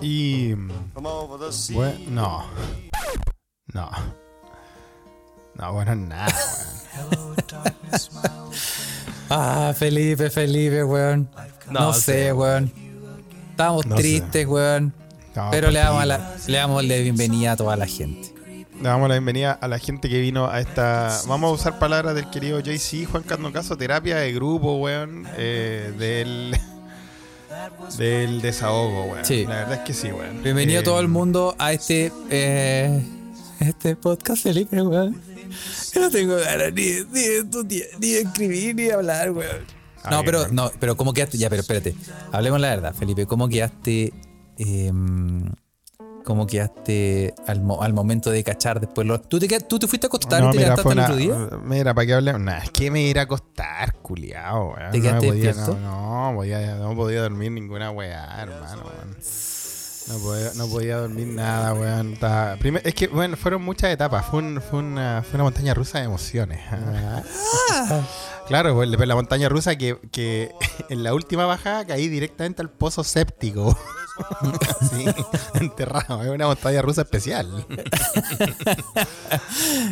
Y. Bueno, no. No. No, bueno, nada, weón. Ah, Felipe, Felipe, weón. No, No sé, sé. weón. Estamos No sé. tristes, weón. No, Pero le damos, la, le damos la bienvenida a toda la gente. Le damos la bienvenida a la gente que vino a esta. Vamos a usar palabras del querido JC, Juan Carlos Caso, terapia de grupo, weón. eh, del. Del desahogo, weón. Sí. La verdad es que sí, weón. Bienvenido Eh, todo el mundo a este eh, este podcast, Felipe, weón. Yo no tengo ganas ni, ni ni de escribir, ni de hablar, weón. Ah, No, bien, pero, weón. no, pero ¿cómo quedaste? Ya, pero espérate. Hablemos la verdad, Felipe. ¿Cómo quedaste? em, ¿Cómo quedaste al, mo- al momento de cachar después? Lo, ¿tú, te, ¿Tú te fuiste a acostar No, y te mira, levantaste el otro día? Mira, ¿para qué hablemos? Nah, es que me iba a ir a acostar, culiao, weón. ¿Te no, quedaste podía, despierto? no, no, podía, no podía dormir ninguna weá, hermano, weón. No podía, no podía dormir nada, weón. Estaba- es que, bueno, fueron muchas etapas. Fue, un- fue, una, fue una montaña rusa de emociones. Claro, pues, la montaña rusa que, que en la última bajada caí directamente al pozo séptico. Así, enterrado. Es una montaña rusa especial.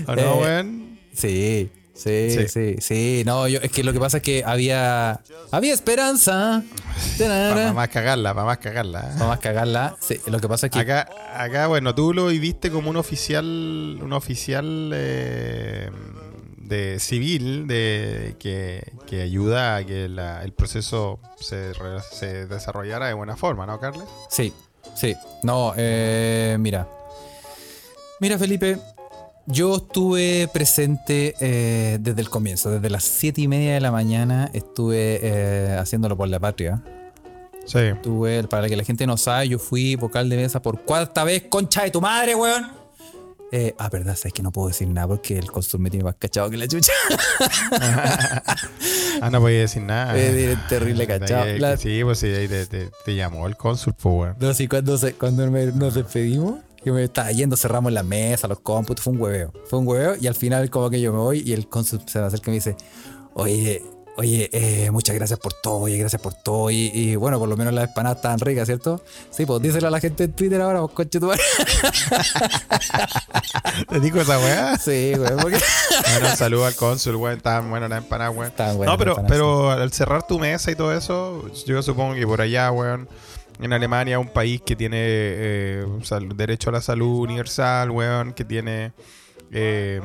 ¿O no, Eh, weón? Sí, sí, Sí. sí, sí, No, yo, es que lo que pasa es que había, había esperanza. Para más cagarla, para más cagarla. ¿eh? Vamos a cagarla. Sí, lo que pasa es que Acá, acá, bueno, tú lo viviste como un oficial, un oficial eh, de civil de que, que ayuda a que la- el proceso se, re- se desarrollara de buena forma, ¿no, Carles? Sí, sí. No, eh, mira. Mira, Felipe. Yo estuve presente eh, desde el comienzo, desde las siete y media de la mañana estuve eh, haciéndolo por la patria. Sí. Estuve, para que la gente no sabe, yo fui vocal de mesa por cuarta vez, concha de tu madre, weón. Eh, ah, verdad, sabes que no puedo decir nada porque el cónsul me tiene más cachado que la chucha. Ah, no podía decir nada. Eh, terrible cachado. La- Sí, pues sí, ahí te, te- te llamó el cónsul, pues. No, sí, cuando, se- cuando me- nos despedimos, yo me estaba yendo, cerramos la mesa, los cómputos, fue un hueveo. Fue un hueveo y al final como que yo me voy y el cónsul se me acerca y me dice, oye, oye, eh, muchas gracias por todo, oye, gracias por todo. Y, y, bueno, por lo menos las empanadas estaban ricas, ¿cierto? Sí, pues díselo a la gente en Twitter ahora, pues conche tu. ¿Te dijo esa weá? Sí, güey, porque... Bueno, un saludo al cónsul, weón. Estaban buenas las empanadas, weón. Estaban buenas No, pero, empanadas, pero al cerrar tu mesa y todo eso, yo supongo que por allá, weón, en Alemania, un país que tiene eh, derecho a la salud universal, weón, que tiene eh,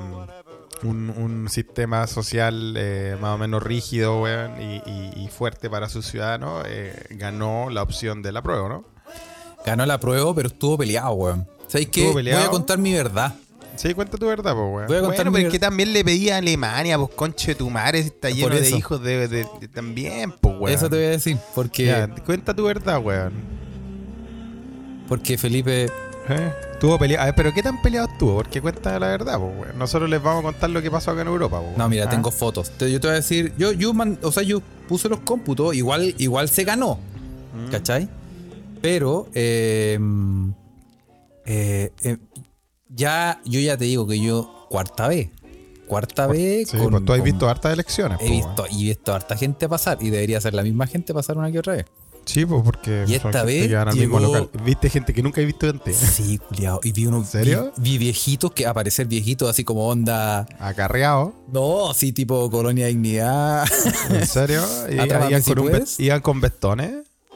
un, un sistema social eh, más o menos rígido, weón, y, y- y fuerte para sus ciudadanos, eh, ganó la opción de la prueba, ¿no? Ganó la prueba, pero estuvo peleado, weón. ¿Sabéis qué? ¿Estuvo Voy a contar mi verdad. Sí, cuenta tu verdad, pues, weón. Voy a contar bueno, mi pero que también le pedí a Alemania, pues, conche tu madre, si está lleno de hijos de, de- de- también, pues, weón. Eso te voy a decir, porque, Ya, cuenta tu verdad, weón. porque Felipe ¿Eh? Estuvo peleado. A ver, pero ¿qué tan peleado estuvo? Porque cuenta la verdad, pues. Nosotros les vamos a contar lo que pasó acá en Europa, pues. No, mira, Ah. tengo fotos. Te- yo te voy a decir, yo, yo, man- o sea, yo puse los cómputos, igual, igual se ganó, Mm. ¿cachai? Pero eh, eh, eh, ya, yo ya te digo que yo cuarta vez, cuarta vez. Sí, con- pues tú has con- visto hartas elecciones, He visto y visto harta gente pasar y debería ser la misma gente pasar una que otra vez. Sí, pues porque. Y esta vez llegó- local. Viste gente que nunca he visto antes. Sí, culiao. Y vi unos. ¿En serio? Vi, vi viejitos que aparecer viejitos así como onda. Acarreado. No, así tipo Colonia Dignidad. ¿En serio? Y iban, si con iban con vestones,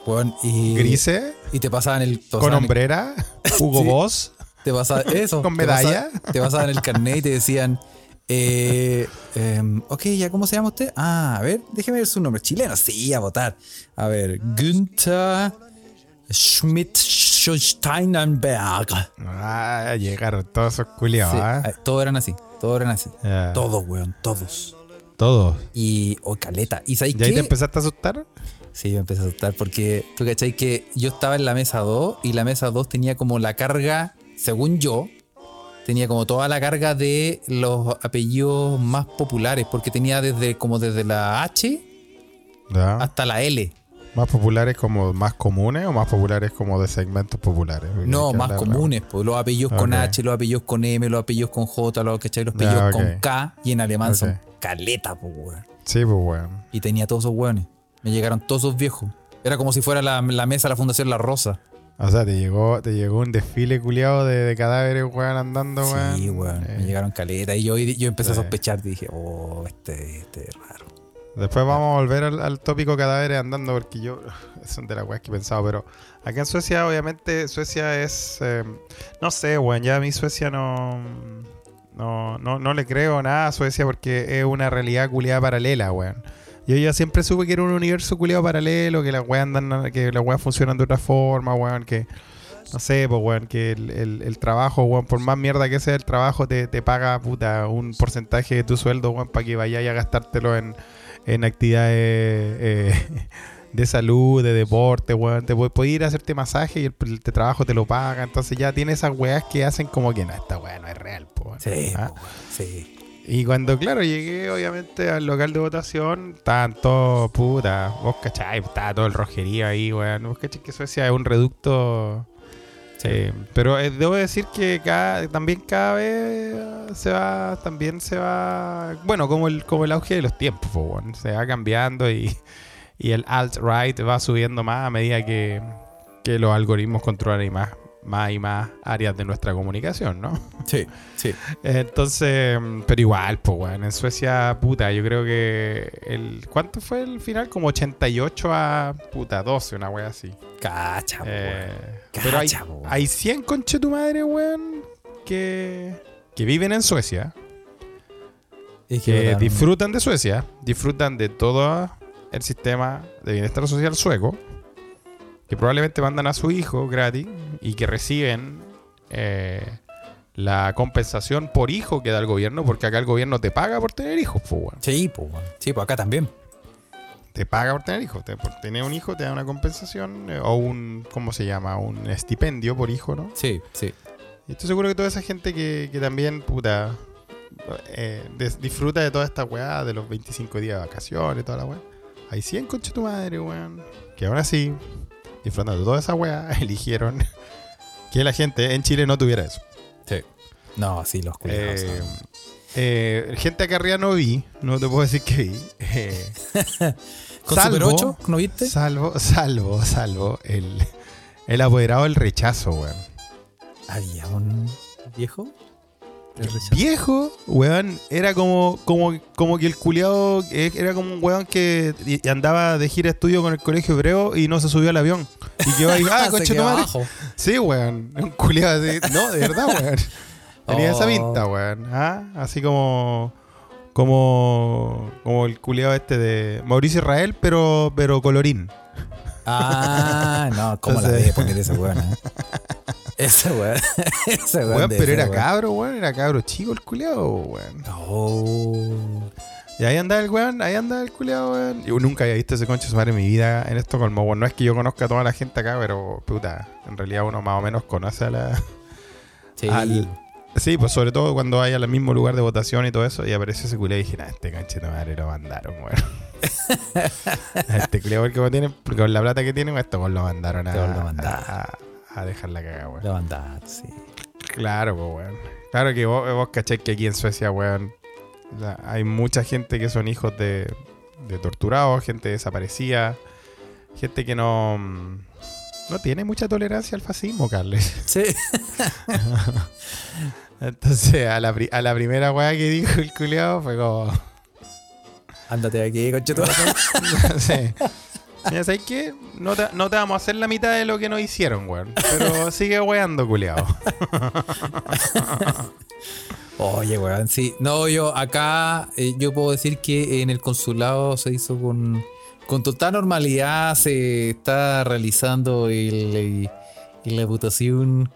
Weón, y. grises, Y te pasaban el. te con pasaban hombrera, Hugo Sí. Boss. Te pasaban eso. Con te medalla. pasa- Te pasaban el carnet y te decían. Eh, em, ok, ya, ¿cómo se llama usted? Ah, a ver, déjeme ver su nombre. Chileno, sí, a votar. A ver, Günther Schmidt Steinenberg. Ah, llegaron todos esos culiados, eh, todos eran así. Todos eran así. Ya. Todos, weón, todos. Todos. Y, o caleta. ¿Y sabéis ¿Y ahí qué? te empezaste a asustar? Sí, me empecé a asustar porque tú cachai que yo estaba en la mesa 2 y la mesa 2 tenía como la carga, según yo, tenía como toda la carga de los apellidos más populares porque tenía desde como desde la H Ya. hasta la L. ¿Más populares como más comunes o más populares como de segmentos populares? No, más comunes, pues los apellidos con. H, los apellidos con M, los apellidos con J, los, ¿cachai? los Ya, apellidos con K y en alemán son caleta, pues weón. Sí, pues bueno. Y tenía todos esos weones. Me llegaron todos esos viejos. Era como si fuera la, la mesa de la Fundación La Rosa. O sea, te llegó, te llegó un desfile culiado de, de cadáveres, weón, andando, weón. Sí, weón. Eh, Me llegaron caletas y yo, yo empecé a Sí. sospechar. Dije, oh, este, este es raro. Después vamos a volver al, al tópico cadáveres andando, porque yo son de las weas que he pensado, pero acá en Suecia, obviamente, Suecia es. eh, no sé, weón, ya a mí Suecia no. No, no, no le creo nada a Suecia porque es una realidad culiada paralela, weón. Yo ya siempre supe que era un universo culiado paralelo, que las weas andan, que las weas funcionan de otra forma, weón, que. No sé, pues, weón, que el, el- el trabajo, weón, por más mierda que sea el trabajo, te, te paga, puta, un porcentaje de tu sueldo, weón, para que vayáis a gastártelo en, en actividades eh, de salud, de deporte, weón. Te puedes ir a hacerte masaje y el, el trabajo te lo paga. Entonces ya tiene esas weas que hacen como que no, esta wea no es real, po, weón. Sí, ¿Ah? po, sí. Y cuando, claro, llegué obviamente al local de votación, estaban todos, puta, vos cachai, estaba todo el rojerío ahí, weón. Vos cachai que Suecia es un reducto. Sí. pero eh, debo decir que cada, también cada vez se va, también se va, bueno, como el, como el auge de los tiempos, po, weón. se va cambiando y, y el alt-right va subiendo más a medida que, que los algoritmos controlan y más, más y más áreas de nuestra comunicación, ¿no? Sí, sí. Entonces, pero igual, pues, weón. En Suecia, puta, yo creo que el. ¿Cuánto fue el final? Como 88 a puta, 12, una wea así. Cacha, po, Eh, weón. pero hay, Cacha, weón. hay 100 conche tu madre, weón, que, que viven en Suecia, Es que votaron- disfrutan de Suecia, disfrutan de todo el sistema de bienestar social sueco, que probablemente mandan a su hijo gratis y que reciben eh, la compensación por hijo que da el gobierno, porque acá el gobierno te paga por tener hijos, pues. Sí, pues. Sí, pues acá también. Te paga por tener hijos. Te- por tener un hijo te da una compensación eh, o un, ¿cómo se llama? Un estipendio por hijo, ¿no? Sí, sí. Y estoy seguro que toda esa gente que, que también, puta, eh, des- disfruta de toda esta weá, de los 25 días de vacaciones, toda la weá. Hay 100 concha tu madre, weón. Que ahora sí, disfrutando toda esa weá, eligieron que la gente en Chile no tuviera eso. Sí. No, sí, los culiados. Eh, eh, gente acá arriba no vi, no te puedo decir que vi. Eh, ¿Con salvo- Super 8? ¿No viste? Salvo, salvo, salvo el, el apoderado del rechazo, weón. Había un viejo. Viejo, weón, era como, como, como que el culiado era como un weón que andaba de gira de estudio con el colegio hebreo y no se subió al avión. Y quedó ahí, ah, madre. abajo. Sí, weón, un culiado de, no, de verdad, weón. Tenía esa Oh. pinta, weón. ¿ah? Así como, como, como el culiado este de Mauricio Israel, pero, pero colorín. Ah, no, ¿cómo la Entonces- debe poner ese weón? Ese weón. Ese weón. Weón, pero era weón. cabro, weón, era cabro chico el culiado, weón. Oh. Y ahí anda el weón, ahí anda el culiado, weón. Yo nunca había visto ese concho su madre en mi vida en Estocolmo. Bueno, no es que yo conozca a toda la gente acá, pero puta, en realidad uno más o menos conoce a la. Sí. Al- Sí, pues sobre todo cuando vaya al mismo lugar de votación y todo eso, y apareció ese culiado y dije, nah, este conche de madre lo mandaron, weón. Este culiado porque como tiene, porque con la plata que tiene, esto con lo mandaron a, weón lo mandaron. a, a- dejar la cagada, weón. Bandada, sí. Claro, pues, weón. Claro que vos, vos caché que aquí en Suecia, weón, la- hay mucha gente que son hijos de, de torturados, gente desaparecida, gente que no, mm, no tiene mucha tolerancia al fascismo, Carles. Sí. Entonces, a la, a la primera weá que dijo el culiao fue como... Ándate de aquí, concheto. sí. Mira, ¿sabes qué? No te, no te vamos a hacer la mitad de lo que nos hicieron, weón. Pero sigue weando, culiao. Oye, weón, sí. No, yo acá, eh, yo puedo decir que en el consulado se hizo con, con total normalidad, se está realizando el, el- la votación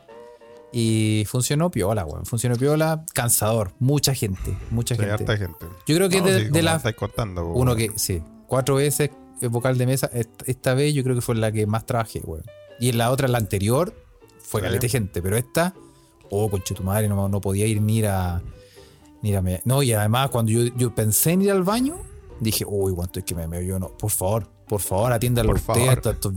y funcionó piola, weón. Funcionó piola, cansador, mucha gente, mucha gente. harta gente. Yo creo que No, de, sí, de como la estáis contando, po, uno que, sí, cuatro veces vocal de mesa, est- esta vez yo creo que fue la que más trabajé, weón. Y en la otra, la anterior, fue de gente, pero esta, oh, conche tu madre, no, no podía ir ni a. Ni a me- no, y además, cuando yo, yo pensé en ir al baño, dije, uy, cuánto es que me meo yo, no, por favor, por favor, atiéndalo Por usted favor. a estos,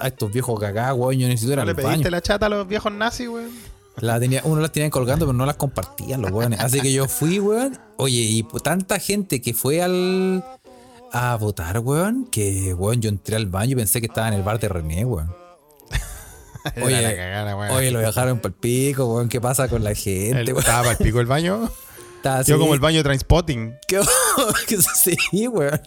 a estos- viejos cagados, weón, yo necesito ir ¿No al le pediste baño. la chata a los viejos nazis, weón? La tenía, uno las tenía colgando, pero no las compartían los weones. Así que yo fui, weón. Oye, y pu- tanta gente que fue al, a votar, weón, que, weón, yo entré al baño y pensé que estaba en el bar de René, weón. Oye, la cagada, weón. Oye, lo dejaron para el pico, weón. ¿Qué pasa con la gente, El- weón? Estaba para el pico el baño. Yo como el baño de Trainspotting. ¿Qué que sí, weón?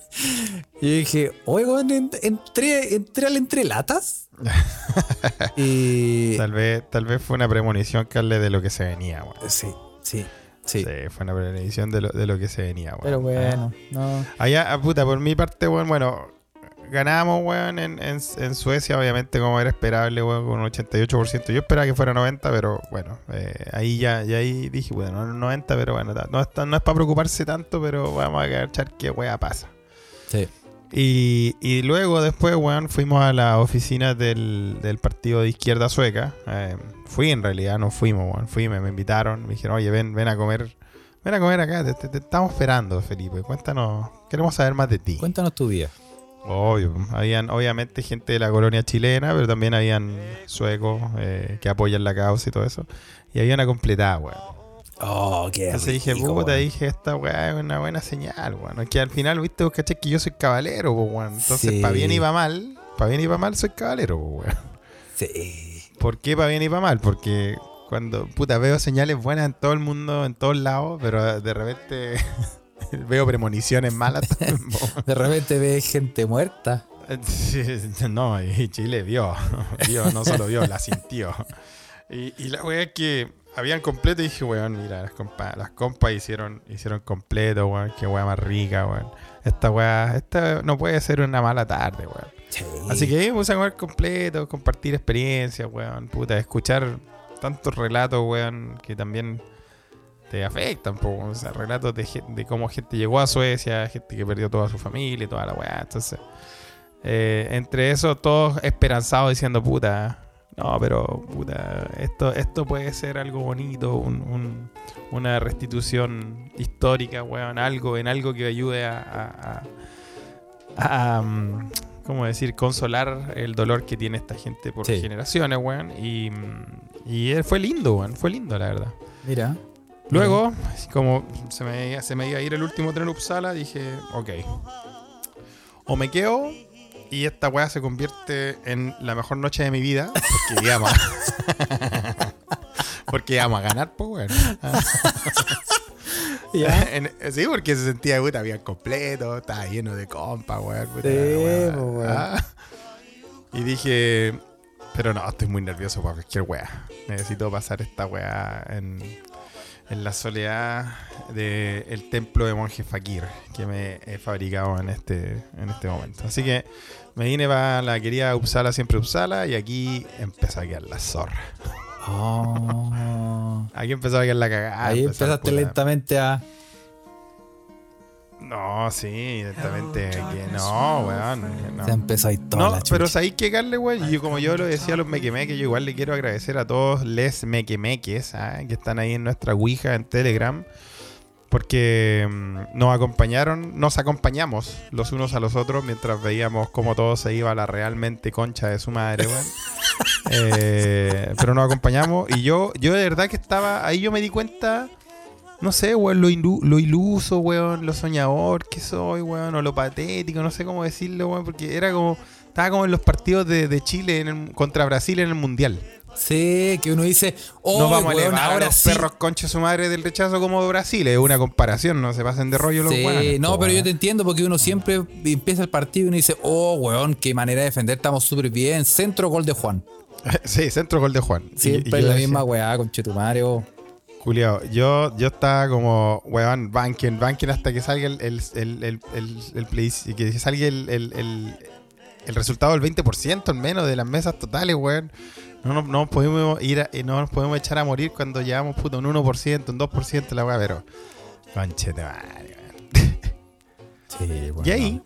Y dije, oye, weón, en- entré, entré al entrelatas. y. Tal vez, tal vez fue una premonición, Carle, de lo que se venía, weón. Sí, sí, sí. Sí, fue una premonición de lo, de lo que se venía, weón. Pero bueno, no. Allá, ah, puta, por mi parte, weón, bueno, ganamos, weón, en, en, en Suecia, obviamente, como era esperable, weón, con un 88%. Yo esperaba que fuera 90, pero bueno, eh, ahí ya, ya ahí dije, bueno, 90, pero bueno, no, está- no es para preocuparse tanto, pero vamos a cachar qué weá pasa. Sí. Y, y luego después, weón, fuimos a la oficina del, del partido de izquierda sueca. Eh, fui en realidad, no fuimos, weón. Fui, me, me invitaron, me dijeron, oye, ven, ven a comer. Ven a comer acá, te, te- te estamos esperando, Felipe. Cuéntanos, queremos saber más de ti. Cuéntanos tu vida. Obvio, habían obviamente gente de la colonia chilena, pero también habían suecos eh, que apoyan la causa y todo eso. Y había una completada, weón. Oh, qué Entonces dije, puta, dije, esta weá es una buena señal, weón. Es que al final, viste, vos caché que yo soy caballero, weón. Entonces, Sí. para bien y para mal, para bien y para mal soy caballero, weón. Sí. ¿Por qué para bien y para mal? Porque cuando, puta, veo señales buenas en todo el mundo, en todos lados, pero de repente veo premoniciones malas también. De repente ves gente muerta. Sí, No, y Chile vio, vio, no solo vio, la sintió. Y, y la wea es que habían completo y dije, weón, mira, las compas, las compas hicieron, hicieron completo, weón, qué wea más rica, weón. Esta wea, esta no puede ser una mala tarde, weón. Sí. Así que puse a comer completo, compartir experiencias, weón, puta, escuchar tantos relatos, weón, que también te afectan, po, o sea, relatos de, de cómo gente llegó a Suecia, gente que perdió toda su familia y toda la weá, entonces, eh, entre eso, todos esperanzados diciendo, puta, no, pero, puta, esto, esto puede ser algo bonito, un- un- una restitución histórica, weón, algo, en algo que ayude a, a- a- a, mm, ¿cómo decir? Consolar el dolor que tiene esta gente por Sí. generaciones, weón, y, mm, y eh, fue lindo, weón, fue lindo, la verdad. Mira. Luego, como se me, se me iba a ir el último tren Uppsala, dije, ok. O me quedo y esta weá se convierte en la mejor noche de mi vida, porque íbamos a, porque íbamos a ganar, pues weón. En- sí, porque se sentía puta bien completo, estaba lleno de compas, weón. puta, Sí, weón. Ah. Y dije, pero no, estoy muy nervioso para cualquier weá. Necesito pasar esta weá en, en la soledad del templo de monje Fakir que me he fabricado en este, en este momento. Así que me vine para la querida Uppsala, siempre Uppsala, y aquí empezó a quedar la zorra. Oh. Aquí empezó a quedar la cagada. Ahí empezaste lentamente a. No, sí, directamente que no, weón. no. Se empezó ahí toda No, la pero sabéis que, Carle, weón, yo como yo lo decía a los mequemeques, yo igual le quiero agradecer a todos les mequemeques ah, que están ahí en nuestra Ouija en Telegram, porque mm, nos acompañaron, nos acompañamos los unos a los otros mientras veíamos cómo todo se iba a la realmente concha de su madre, weón. Eh, pero nos acompañamos y yo, yo de verdad que estaba, ahí yo me di cuenta, no sé, weón, lo, lo iluso, weón, lo soñador que soy, weón, o lo patético, no sé cómo decirlo, weón, porque era como, estaba como en los partidos de, de Chile en el- contra Brasil en el Mundial. Sí, que uno dice. Oh, no vamos a elevar a ahora los sí. perros concha su madre del rechazo como Brasil, es una comparación, no se pasen de rollo los Sí, weones, no, po, pero yo te entiendo porque uno siempre empieza el partido y uno dice, oh, weón, qué manera de defender, estamos súper bien. Centro, gol de Juan. sí, centro gol de Juan. Y- y Siempre yo es la decía, misma weá, con Chetumario. Juliado, yo, yo estaba como, weón, banquen, banquen hasta que salga el, el, el, el, el, el plebis- que salga el, el, el, el resultado del 20% al menos de las mesas totales, weón. No nos, no podemos ir a- eh, no nos podemos echar a morir cuando llevamos puta un 1%, un 2% la weá, pero conchete madre, weón. Sí, weón. Y ahí,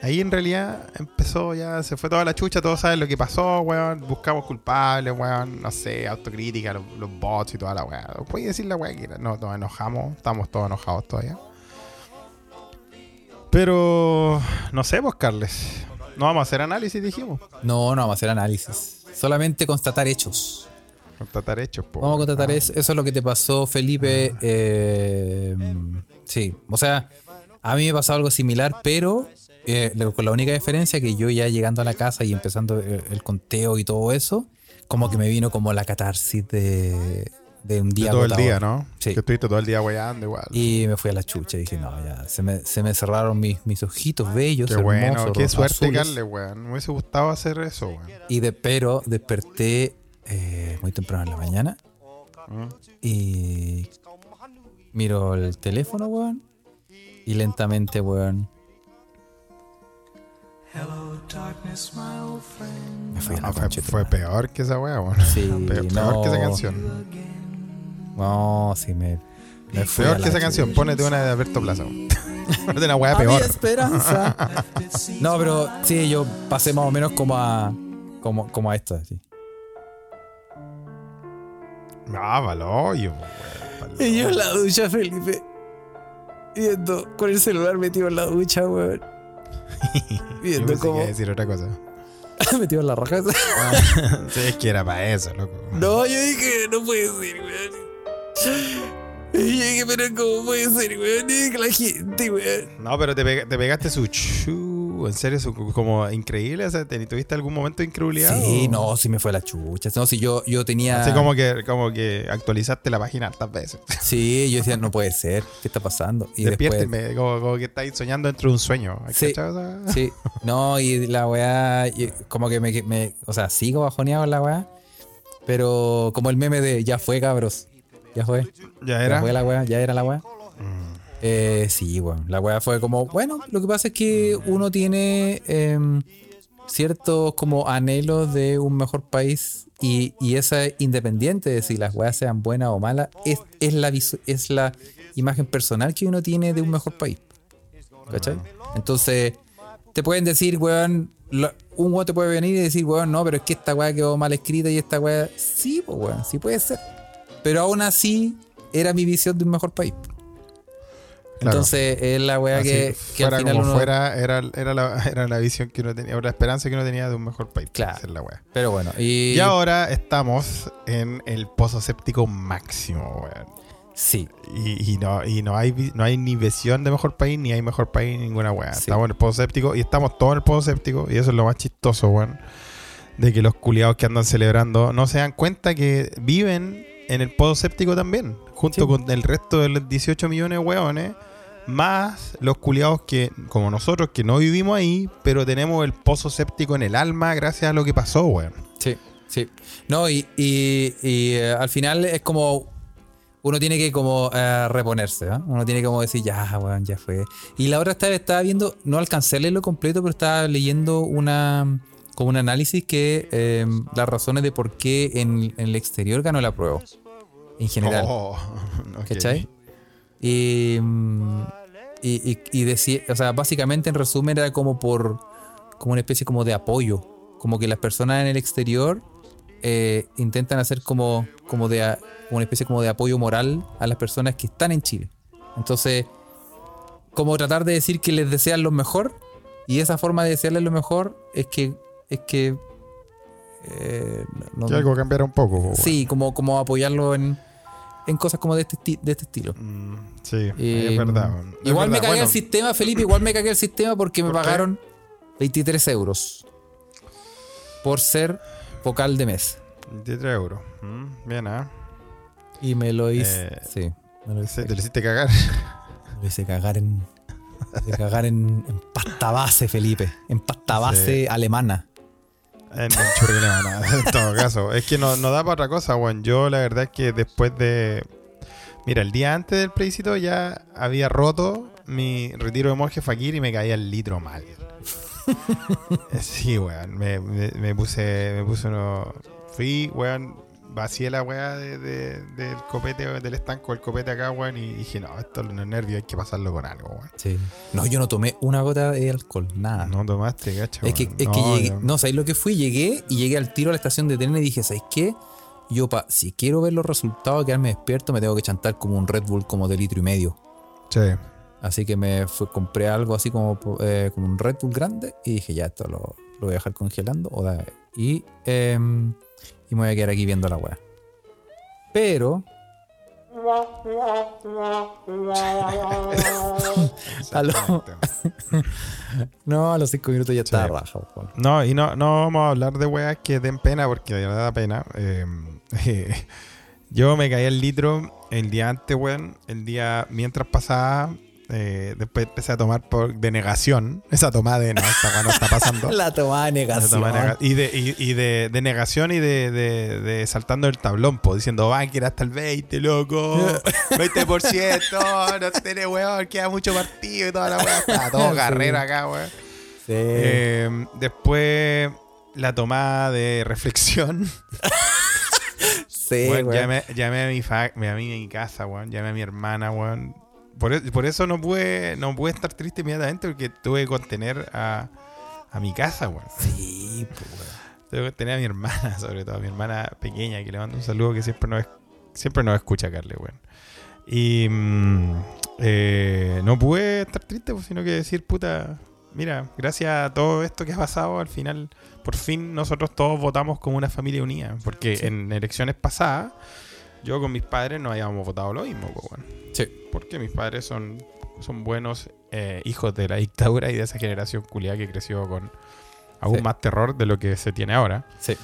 ahí en realidad empezó ya, se fue toda la chucha, todos saben lo que pasó, weón. Buscamos culpables, weón, no sé, autocrítica, los, los bots y toda la weá. Puedes decir la weá que. No, nos enojamos, estamos todos enojados todavía. Pero, no sé, pues, Carles. No vamos a hacer análisis, dijimos. No, no vamos a hacer análisis. Solamente constatar hechos. Constatar hechos, po. Vamos a constatar Ah. eso. Eso es lo que te pasó, Felipe. eh, sí, o sea, a mí me pasó algo similar, pero eh, con la única diferencia que yo ya llegando a la casa y empezando el, el conteo y todo eso, como que me vino como la catarsis de, de un De día todo el agotador. día, ¿no? Sí. Que estuviste todo el día weyando igual. Y me fui a la chucha y dije, no, ya, se me, se me cerraron mis, mis ojitos bellos, Qué bueno, hermosos, qué suerte. Carle, weón. Me hubiese gustado hacer eso, weón. Y de, pero desperté eh, muy temprano en la mañana Mm. y miro el teléfono, weón. Y lentamente, weón. Me fui a la Ah, fue, fue peor que esa weá, weón. Sí, Peor, no. que esa canción. No, sí, me. me fui a Peor la que esa chucha. canción. Ponete una de Alberto Plaza. Ponete una weá Había peor. esperanza. no, pero sí, yo pasé más o menos como a. Como, como a esto, así. Ah, pa'l Y yo en la ducha, Felipe. Viendo con el celular metido en la ducha, weón. Yo que iba a decir otra cosa. metido en la raja. sí, es que era para eso, loco. no, yo dije, no puede ser, weón. Y yo dije, pero ¿cómo puede ser, weón? La gente, weón. No, pero te, pega- te pegaste su chu, en serio, como increíble. O sea, ¿te- ¿tuviste algún momento de incredulidad? Sí, o- no, sí me fue la chucha. No, si yo, yo tenía. Así como que, como que actualizaste la página hartas veces. Sí, yo decía, no puede ser. ¿Qué está pasando? Y Despiérteme, después. como, como que estáis soñando dentro de un sueño. ¿Has Sí. Sí, no, y la weá, como que me, me- O sea, sigo bajoneado en la weá. Pero como el meme de ya fue, cabros. Ya fue. Ya Ya era. fue la weá, ya era la weá. Eh, sí, weón. La weá fue como, bueno, lo que pasa es que uno tiene em, ciertos como anhelos de un mejor país y, y esa es independiente de si las weas sean buenas o malas, es, es, la, es la imagen personal que uno tiene de un mejor país. ¿Cachai? Entonces, te pueden decir, weón, lo- un weón te puede venir y decir, weón, no, pero es que esta weá quedó mal escrita y esta weá, sí, pues weón, sí puede ser. Pero aún así, era mi visión de un mejor país. Claro. Entonces, es la weá que, que al fuera final como uno. fuera, era, era, la, era la visión que uno tenía, era la esperanza que uno tenía de un mejor país. Claro. Es la wea. Pero bueno, y. Y ahora estamos en el pozo séptico máximo, weón. Sí, Y, y no, y no hay no hay ni visión de mejor país, ni hay mejor país, ni ninguna weá. Sí. Estamos en el pozo séptico y estamos todos en el pozo séptico. Y eso es lo más chistoso, weón. De que los culiados que andan celebrando no se dan cuenta que viven en el pozo séptico también. Junto Sí. con el resto de los 18 millones de weones. Más los culiados que, como nosotros, que no vivimos ahí, pero tenemos el pozo séptico en el alma gracias a lo que pasó, weón. sí, sí. No, y, y- y, eh, al final es como. Uno tiene que como eh, reponerse, ¿ah? Uno tiene como decir, ya, weón, ya fue. Y la otra esta vez estaba viendo, no alcancé leerlo completo, pero estaba leyendo una como un análisis que eh, las razones de por qué en, en el exterior ganó la prueba. En general. Oh, ok. ¿Cachai? Y, mm, y, y- y decía, o sea, básicamente en resumen era como por, como una especie como de apoyo, como que las personas en el exterior eh, intentan hacer como, como de, una especie como de apoyo moral a las personas que están en Chile. Entonces, como tratar de decir que les desean lo mejor y esa forma de desearles lo mejor es que, es que, eh, no- Que algo cambiara un poco, sí, como, como apoyarlo en, en cosas como de este, de este estilo. Mm, sí, Eh, es verdad. weón. Es Igual me verdad. cagué el sistema, Felipe. Igual me cagué el sistema porque me ¿Por qué? pagaron 23 euros por ser vocal de mes. 23 euros. Mm, bien, ¿ah? Y me lo hice. Eh, sí, me lo hice, Te lo hiciste cagar. me lo hice cagar en. hice cagar en, en pasta base, Felipe. En pasta base alemana. En el churrileo, nada, en todo caso. Es que no, no da para otra cosa, weón. Yo la verdad es que después de... Mira, el día antes del plebiscito ya había roto mi retiro de monje fakir y me caía el litro mal. Eh, sí, weón. Me, me- me puse... Me puse uno... Fui, weón. Vacié la weá de- de- del copete, del estanco del copete acá, weón. Y dije, no, esto los nervios hay que pasarlo con algo, weón. Sí. No, yo no tomé una gota de alcohol, nada. No tomaste, cacho. Es que, es que No, llegué, yo- no, ¿sabéis lo que fui? Llegué y llegué al tiro a la estación de tren y dije, ¿sabéis qué? Yo, pa, si quiero ver los resultados, quedarme despierto, me tengo que chantar como un Red Bull como de litro y medio. Sí. Así que me compré algo así como, eh, como un Red Bull grande y dije, ya, esto lo, lo voy a dejar congelando. O da- y, em, y me voy a quedar aquí viendo la weá. Pero. No, a los cinco minutos ya está Sí. raja. No, y no, no vamos a hablar de weas que den pena porque de verdad da pena. Eh, yo me caí el litro el día antes, weón. El día mientras pasaba. Eh, después empecé a tomar por denegación. Esa tomada de no, esta wea no está pasando. La toma de negación. tomada de nega- y de, y, y de, de negación y de, de- saltando el tablón, po, diciendo, va a ir hasta el 20, loco. 20%, no tiene weón, queda mucho partido y toda la weá. Estaba todo Sí. carrera acá, weón. Sí. Eh, después la tomada de reflexión. sí, Weón, güey. llamé, llamé a mi fa- llamé a mi casa, weón. Llamé a mi hermana, weón. Por, e- por eso no pude, no pude estar triste inmediatamente porque tuve que contener a, a mi casa, weón. Sí, güey. Tuve que contener a mi hermana, sobre todo a mi hermana pequeña, que le mando un saludo que siempre nos, siempre nos escucha, Carle, weón. Y mm, eh, no pude estar triste, pues, sino que decir, puta, mira, gracias a todo esto que ha pasado, al final, por fin nosotros todos votamos como una familia unida. Porque Sí. en elecciones pasadas, yo con mis padres no habíamos votado lo mismo, pues, weón. Sí. Porque mis padres son, son buenos eh, hijos de la dictadura y de esa generación culiada que creció con aún Sí. más terror de lo que se tiene ahora. Sí.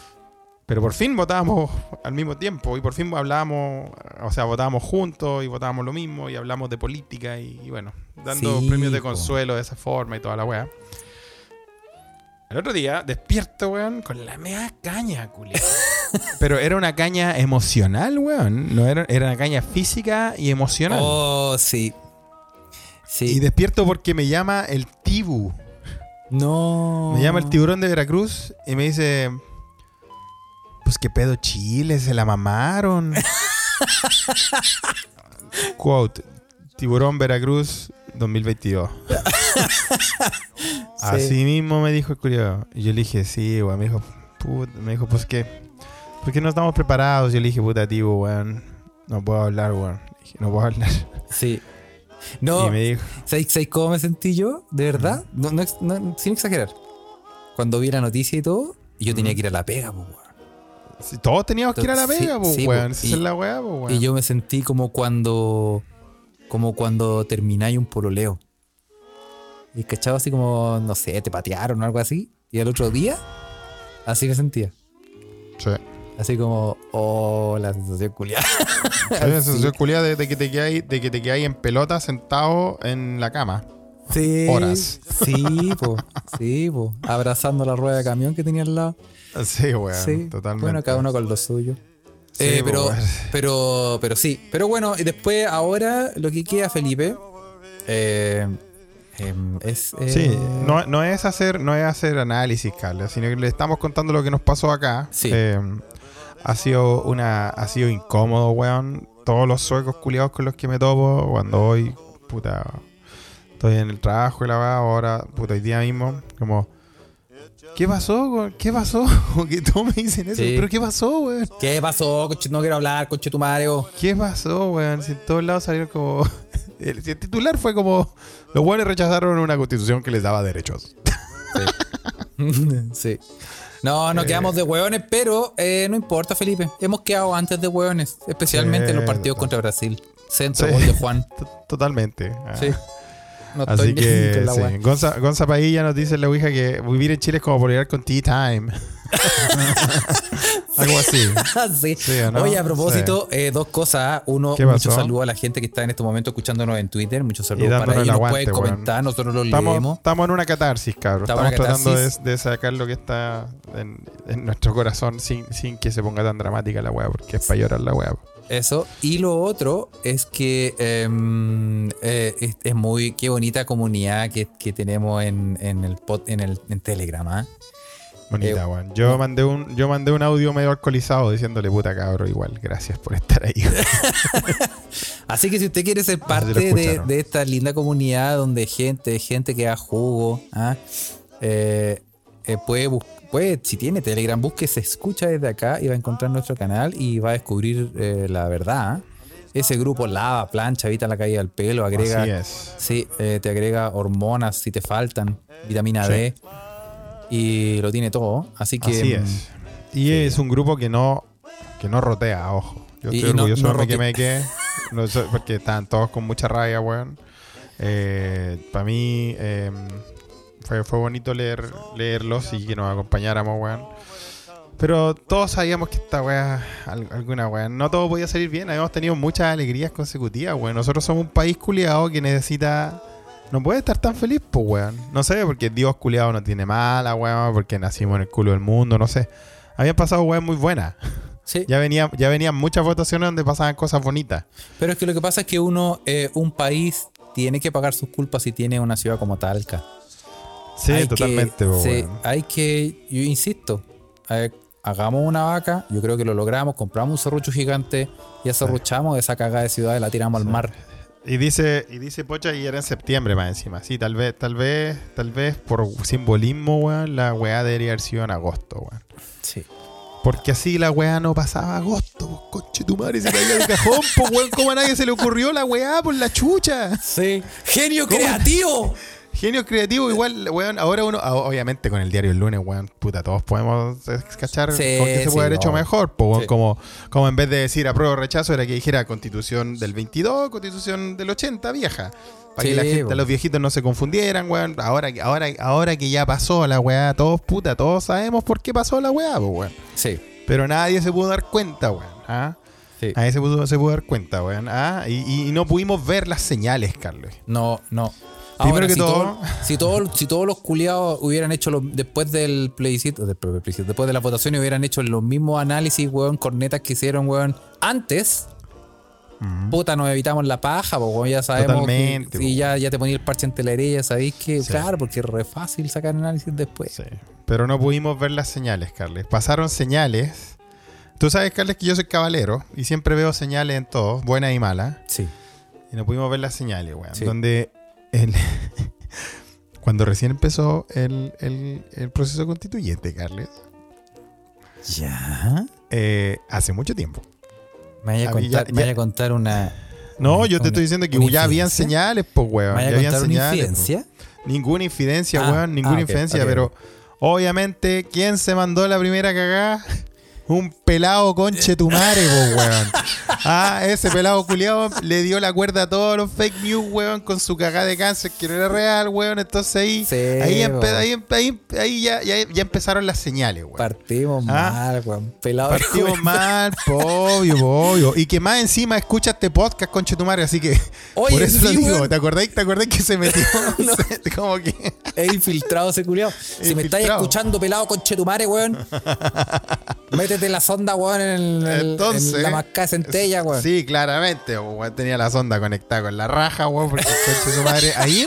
Pero por fin votábamos al mismo tiempo y por fin hablábamos, o sea, votábamos juntos y votábamos lo mismo y hablamos de política y, y bueno, dando Sí, premios de po. consuelo de esa forma y toda la weá. El otro día, despierto, weón, con la mea caña, culiao. Pero era una caña emocional, weón. No era, era una caña física y emocional. Oh, sí. Sí. Y despierto porque me llama el Tibu. No. Me llama el tiburón de Veracruz y me dice: Pues qué pedo Chile, se la mamaron. Quote: Tiburón Veracruz 2022. Así mismo me dijo el culiao. Y yo le dije: Sí, weón. Me dijo: "Put-", Me dijo: Pues qué. ¿Por qué no estamos preparados? Yo le dije: Puta, Tibu, weón. No puedo hablar, weón. Dije, No puedo hablar. Sí. No, Y me dijo: ¿sabes, sabes cómo me sentí yo? De verdad. No, no ex- no- sin exagerar. Cuando vi la noticia y todo, yo tenía que ir a la pega, weón. "Si Todos teníamos que ir a la Sí, vega, pues, sí, weón. Esa es la weá, pues, weón. Y yo me sentí como cuando. Como cuando termináis un pololeo. Y cachado así como, no sé, te patearon o algo así. Y el otro día, así me sentía. Sí. Así como, oh, la sensación culiada. Esa sensación culiada de, de que te quedáis, de que te quedáis en pelota sentado en la cama. Sí. Horas. Sí, po. Sí, po. Abrazando la rueda de camión que tenía al lado. Sí, weón. sí. Totalmente. Bueno, cada uno con lo suyo. Sí, Eh, pero, weón. pero, pero sí. Pero bueno, y después, ahora, lo que queda, Felipe, eh, em, es. eh, Sí, no, no es hacer, no es hacer análisis, Carla, sino que le estamos contando lo que nos pasó acá. Sí. Ha sido una, ha sido incómodo, weón. Todos los suecos culiados con los que me topo cuando hoy, puta, estoy en el trabajo y la weá, ahora, puta, hoy día mismo, como, ¿qué pasó? ¿Qué pasó? Que todos me dicen eso, Sí. pero ¿qué pasó, weón? ¿Qué pasó? No quiero hablar, conche tu madre. oh. ¿Qué pasó, weón? Si en todos lados salieron como. El, titular fue como. Los buenos rechazaron una constitución que les daba derechos. sí. No, nos Eh. quedamos de hueones, pero eh, no importa, Felipe. Hemos quedado antes de hueones, especialmente en los partidos contra Brasil. Centro, gol de Juan. Totalmente. Ah. Sí. No estoy Así que, sí. Gonza, Gonza Padilla nos dice en la Ouija que vivir en Chile es como pelear con Tea Time. Algo así. Sí. Sí, ¿o no? Oye, a propósito, eh, dos cosas. Uno, ¿Qué mucho saludo a la gente que está en este momento escuchándonos en Twitter. Muchos saludos para el ellos. Nos aguante, pueden comentar, nosotros los Estamos, leemos. estamos en una catarsis, cabrón. Estamos tratando de, sacar lo que está en, en nuestro corazón sin, sin que se ponga tan dramática la weá, porque es para llorar la weá. Eso. Y lo otro es que em, eh, es, es muy. Qué bonita comunidad que, que tenemos en, en el, pod- en el en Telegram. ¿ah? Bonita, Eh. Yo mandé un, yo mandé un audio medio alcoholizado diciéndole puta cabro, igual, gracias por estar ahí. Así que si usted quiere ser parte de, esta linda comunidad donde gente, gente que da jugo, ¿ah? Eh, eh, puede, puede, si tiene Telegram, busque, se escucha desde acá y va a encontrar nuestro canal y va a descubrir eh, la verdad. ¿ah? Ese grupo lava, plancha, evita la caída del pelo, agrega, Así es. sí, eh, te agrega hormonas si te faltan, vitamina Sí. D y lo tiene todo. Así que Así es. Y es un grupo que no, que no rotea, ojo. Yo estoy y no- orgulloso no de mí que rote- me quede. no sé, porque estaban todos con mucha rabia, weón. Para mí eh, fue, fue bonito leer, leerlos y que nos acompañáramos, weón. Pero todos sabíamos que esta weá, al- alguna weá, no todo podía salir bien. Habíamos tenido muchas alegrías consecutivas, weón. Nosotros somos un país culiado que necesita. No puede estar tan feliz, pues, weón. No sé, porque Dios culiado no tiene mala, weón. Porque nacimos en el culo del mundo, no sé. Habían pasado weón muy buenas. Sí. Ya, venía, ya venían muchas votaciones donde pasaban cosas bonitas. Pero es que lo que pasa es que uno, eh, un país, tiene que pagar sus culpas si tiene una ciudad como Talca. Sí, Hay totalmente, que, po, hay que, yo insisto, eh, hagamos una vaca, yo creo que lo logramos, compramos un serrucho gigante y aserruchamos esa cagada de ciudad y la tiramos al mar. Y dice, y dice Pocha y era en septiembre más encima. Sí, tal vez, tal vez, tal vez por simbolismo, weón, la weá debería haber sido en agosto, weón. Sí. Porque así la weá no pasaba agosto, pues, conche tu madre, se caía del cajón, pues weón, ¿cómo a nadie se le ocurrió la weá por la chucha? Sí. ¡Genio ¿Cómo? creativo! Genio creativo, igual, weón, ahora uno, ah, obviamente con el diario el lunes, weón, puta, todos podemos eh, cachar Sí, con qué se sí, puede haber hecho mejor, pues, weón, Sí. como, como en vez de decir apruebo o rechazo, era que dijera constitución del 22, constitución del 80, vieja. Para que la gente, weón. los viejitos no se confundieran, weón. Ahora, que- ahora, ahora que ya pasó la weá, todos, puta, todos sabemos por qué pasó la weá, pues, weón. Sí. Pero nadie se pudo dar cuenta, weón. ¿ah? sí. Nadie se pudo, se pudo dar cuenta, weón. ¿ah? Y, y no pudimos ver las señales, Carlos. No, no. Primero Ahora, que si todo- todo- si, todo- si todos los culiados hubieran hecho lo- después del plebiscito, después de la votación, hubieran hecho los mismos análisis, weón, cornetas que hicieron, weón, antes, puta, nos evitamos la paja, weón, ya sabemos. Totalmente, que, po. ya, ya te ponías el parche en telería, sabéis que, Sí. claro, porque es re fácil sacar análisis después. Sí. Pero no pudimos ver las señales, Carles. Pasaron señales. Tú sabes, Carles, que yo soy caballero y siempre veo señales en todo, buenas y malas. Sí. Y no pudimos ver las señales, weón. Sí. Donde el- cuando recién empezó el, el- el proceso constituyente, Carles, ¿Ya? eh, hace mucho tiempo. Me vaya a contar, ya- me vaya ya- a contar una. No, una- yo te una- estoy diciendo que ya habían señales, pues, weón. ¿Me vaya Ya habían señales, infidencia? Ninguna infidencia, Ah, weón, ninguna ah, infidencia, pero obviamente, ¿quién se mandó la primera cagada? Un pelado conche tu madre, po, weón. Ah, ese pelado culiado le dio la cuerda a todos los fake news, weón, con su cagada de cáncer que no era real, weón. Entonces ahí, Sí, ahí, empe- ahí, ahí- ahí ya, ya, ya empezaron las señales, weón. Partimos Ah. mal, weón. Pelado. Partimos mal, obvio, obvio. Y que más encima escucha este podcast, conche tu madre, así que Oye, por eso lo sí, digo. weón. ¿Te acordáis, ¿Te acordáis que se metió? No. Como que. Es infiltrado ese culiao. Si me estáis escuchando pelado con chetumare, weón. Métete la sonda, weón, en, el- en Entonces. la mascada de centella, weón. Sí, claramente. weón, tenía la sonda conectada con la raja, weón, porque conche su madre. Ahí,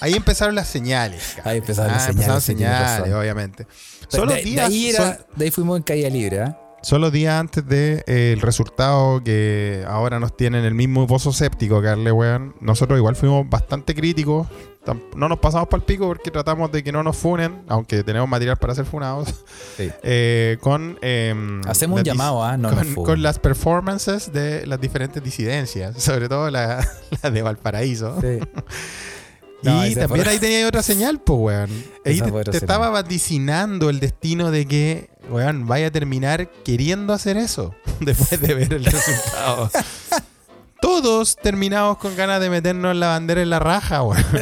ahí empezaron las señales. Ahí empezaron las empezaron señales, obviamente. De- Son los de, de días. ahí era- son- de ahí fuimos en caída libre, ¿ah? Son los días antes del de, eh, el resultado que ahora nos tienen el mismo pozo séptico, Carle, weón. Nosotros igual fuimos bastante críticos. No nos pasamos para el pico porque tratamos de que no nos funen, aunque tenemos material para ser funados. Sí. eh, con. em, Hacemos un llamado, ¿ah? No con, con las performances de las diferentes disidencias, sobre todo la, la de Valparaíso. Sí. No, y también fue- ahí tenía otra señal, pues, weón. Ahí te, estaba vaticinando el destino de que, weón, vaya a terminar queriendo hacer eso después de ver el resultado. Todos terminamos con ganas de meternos la bandera en la raja, weón.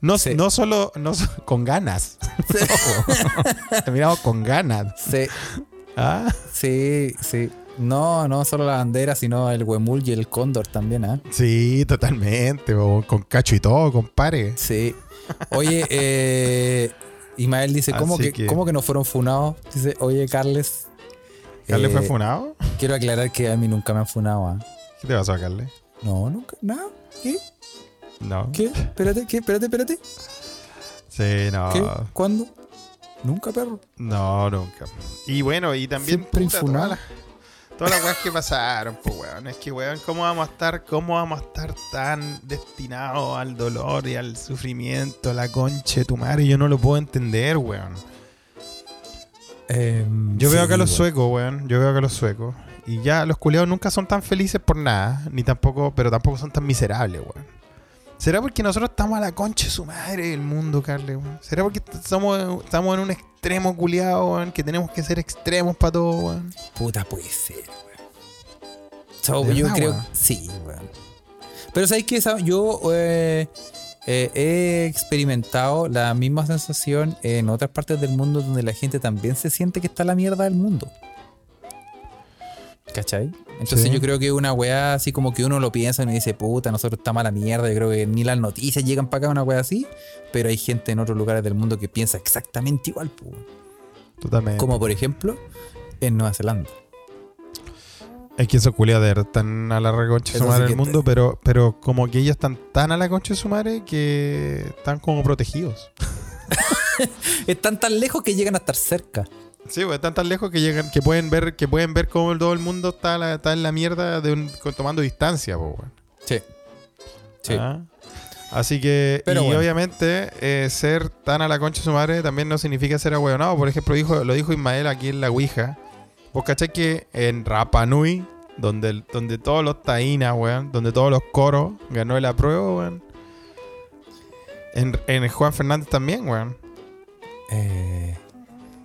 No, Sí. no solo no con ganas. No. terminamos con ganas. Sí, ¿Ah? sí, sí. No, no solo la bandera, sino el huemul y el cóndor también, ¿ah? Sí, totalmente. Con cacho y todo, compadre. Sí. Oye, eh, Ismael dice, ¿cómo que, que- ¿cómo que no fueron funados? Dice, oye, Carles. ¿Carle eh, fue funado? Quiero aclarar que a mí nunca me han funado, ¿ah? ¿Qué te pasó a Carle? No, nunca. No. ¿Qué? No. ¿Qué? Espérate, ¿qué? Espérate, espérate. Sí, no. ¿Qué? ¿Cuándo? Nunca, perro. No, nunca. Y bueno, y también Siempre puta, infunado. todas las, todas las weas que pasaron, pues weón. Es que weón, ¿cómo vamos a estar, cómo vamos a estar tan destinados al dolor y al sufrimiento, a la concha de tu madre? Yo no lo puedo entender, weón. Em, Yo veo acá los weón. suecos, weón. Yo veo acá los suecos. Y ya los culiados nunca son tan felices por nada, ni tampoco, pero tampoco son tan miserables, weón. ¿Será porque nosotros estamos a la concha de su madre del mundo, Carle, weón? ¿Será porque estamos, estamos en un extremo culiado, weón? Que tenemos que ser extremos para todo, weón. Puta, puede ser, weón. So, ¿De yo verdad, creo. weón? Sí, weón. Pero sabéis que yo eh, eh, he experimentado la misma sensación en otras partes del mundo donde la gente también se siente que está la mierda del mundo. ¿Cachai? Entonces Sí. yo creo que una weá así como que uno lo piensa y uno dice, puta, nosotros estamos a la mierda. Yo creo que ni las noticias llegan para acá, una weá así. Pero hay gente en otros lugares del mundo que piensa exactamente igual, po. Totalmente. Como por ejemplo en Nueva Zelanda. Es que esos culiados están a la reconcha de su madre del mundo, pero, pero como que ellos están tan a la concha de su madre que están como protegidos. Están tan lejos que llegan a estar cerca. Sí, pues están tan lejos que llegan, que pueden ver, que pueden ver cómo todo el mundo está, la- está en la mierda de un- con- tomando distancia, weón. Sí. Sí. Ah. Así que, Pero y bueno. obviamente, eh, ser tan a la concha de su madre también no significa ser ahueonado. Por ejemplo, dijo, lo dijo Ismael aquí en la Ouija. Vos cachai que en Rapa Nui, donde, donde todos los taínas, weón, donde todos los coros ganó el apruebo, weón. En, en Juan Fernández también, weón. Eh,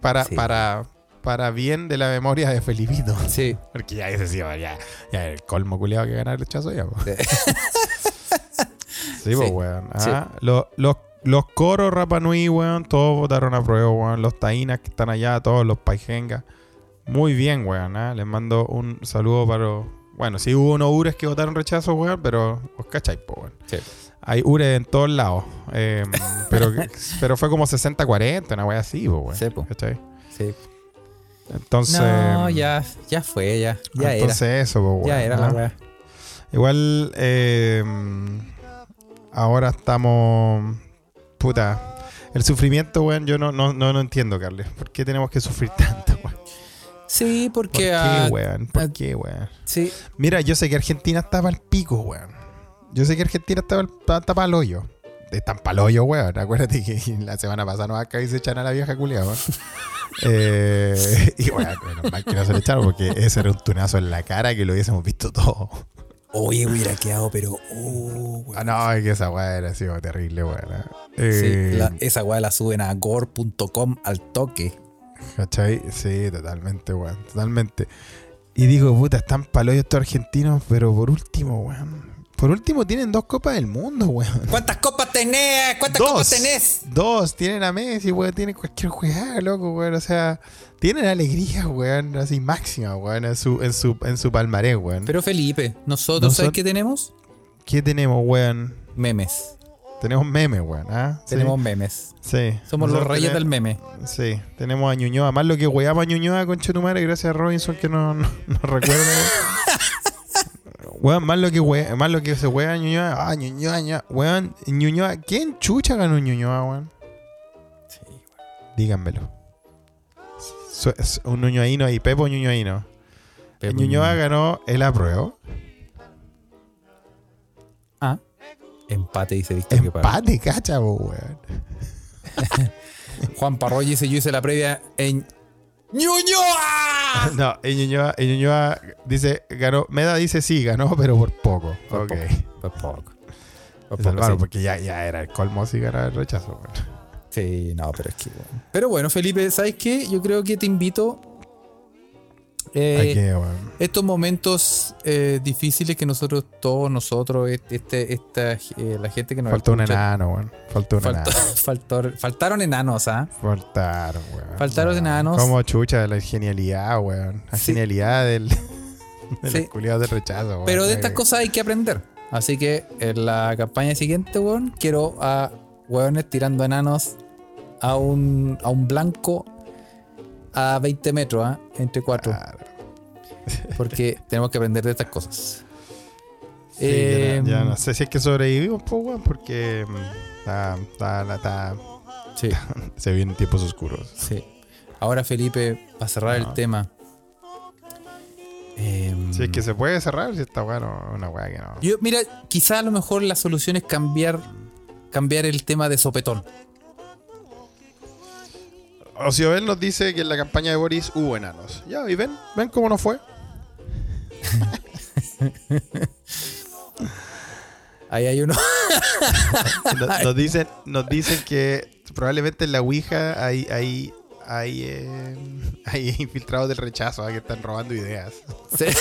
Para, Sí. para, para bien de la memoria de Felipito. sí. Porque ya ese sí, ya, ya el colmo culiado que ganar el rechazo ya, po. Sí, pues, Sí. weón. Sí. Ah, Los, los, los coros Rapanui, weón, todos votaron a prueba, weón. Los taínas que están allá, todos los paijengas. Muy bien, weón. ah. Les mando un saludo para. Bueno, sí hubo unos ures que votaron rechazo, weón, pero os cacháis, po, weón. Sí. Hay ures en todos lados. eh, pero, pero fue como 60-40, una weá así, weón. Sí. ¿Cachai? Sí. Entonces. No, ya, ya fue, ya. Ya entonces eso, po, era. Ya era la weá. Igual, eh, ahora estamos. Puta. El sufrimiento, weón, yo no, no, no, no entiendo, Carles. ¿Por qué tenemos que sufrir tanto, weón? Sí, ¿Por porque. qué, ah, weón? ¿Por qué, weón? sí. Mira, yo sé que Argentina está para el pico, weón. Yo sé que Argentina está para el hoyo. Están para el hoyo, weón. Acuérdate que la semana pasada nos acá y se echan a la vieja culia, weón. Eh, y bueno, menos mal que no se le echaron porque ese era un tunazo en la cara que lo hubiésemos visto todo. Oye, hubiera quedado, pero. Oh, weón. Ah, no, es que esa weá era como terrible, weón. Sí, Eh, la- esa weá la suben a gore.com al toque. ¿Cachai? Sí, totalmente, weón. Totalmente. Y digo, puta, están palos estos argentinos, pero por último, weón. Por último tienen dos copas del mundo, weón. ¿Cuántas copas tenés? ¿Cuántas Dos. copas tenés? Dos, tienen a Messi, weón, tienen cualquier juegada, loco, weón. O sea, tienen alegría, weón, así máxima, weón, en su, en su, en su palmarés, weón. Pero Felipe, nosotros, No ¿sabes son- qué tenemos? ¿Qué tenemos, weón? Memes. Tenemos memes, weón, ¿ah? Sí, Tenemos memes. Sí. Somos los reyes del meme. Sí, tenemos a Ñuñoa. Más lo que weamos a Ñuñoa con Chetumare, gracias a Robinson que no, no, no recuerda. weón. Weón, más lo que we, más lo que se wea a Ñuñoa. Ah, Ñuñoa, Ñuñoa. Weón, Ñuñoa. ¿Quién chucha ganó Ñuñoa, weón? Sí, Díganmelo. Su- es un Ñuñoaíno y Pepo Ñuñoaíno. Pepo Ñuñoa ganó el apruebo. Ah, empate, dice Víctor. Empate, cacha, weón. Juan Parroy dice: Yo hice la previa en. ¡Ñuñoa! No, el Ñuñoa, el Ñuñoa dice, ganó. Meda dice sí, ganó, pero por poco. Por ok. poco. Por poco. Por poco, sí. porque ya, ya era el colmo si ganaba el rechazo. Sí, no, pero es que bueno. Pero bueno, Felipe, ¿sabes qué? Yo creo que te invito. Eh, estos momentos eh, difíciles que nosotros, todos nosotros, este, esta, eh, la gente que nos Faltó un enano, weón. Faltó un faltó- enano. faltó- faltaron enanos, ¿ah? Faltaron, weón. Faltaron Weón. enanos. Como chucha la genialidad, weón. La Sí. genialidad del, del Sí. culiado de rechazo, weón. Pero de estas cosas hay que aprender. Así que en la campaña siguiente, weón, quiero a weones tirando enanos a un, a un blanco a 20 metros, ¿ah? Entre cuatro. claro. Porque tenemos que aprender de estas cosas. Sí, Eh, ya, ya no sé si es que sobrevivimos, weón, porque mm, está- Sí, se vienen tiempos oscuros. sí. Ahora, Felipe, para cerrar No. el tema. em, Si es que se puede cerrar, si está bueno, una weá que no. Yo, mira, quizá a lo mejor la solución es cambiar, cambiar el tema de sopetón. Ociobel nos dice que en la campaña de Boris hubo enanos. Ya, y ven, ven cómo no fue. Ahí hay uno. Nos, nos dicen, nos dicen que probablemente en la Ouija hay, hay, hay, eh, hay infiltrados del rechazo ¿ah? que están robando ideas. Sí, sí,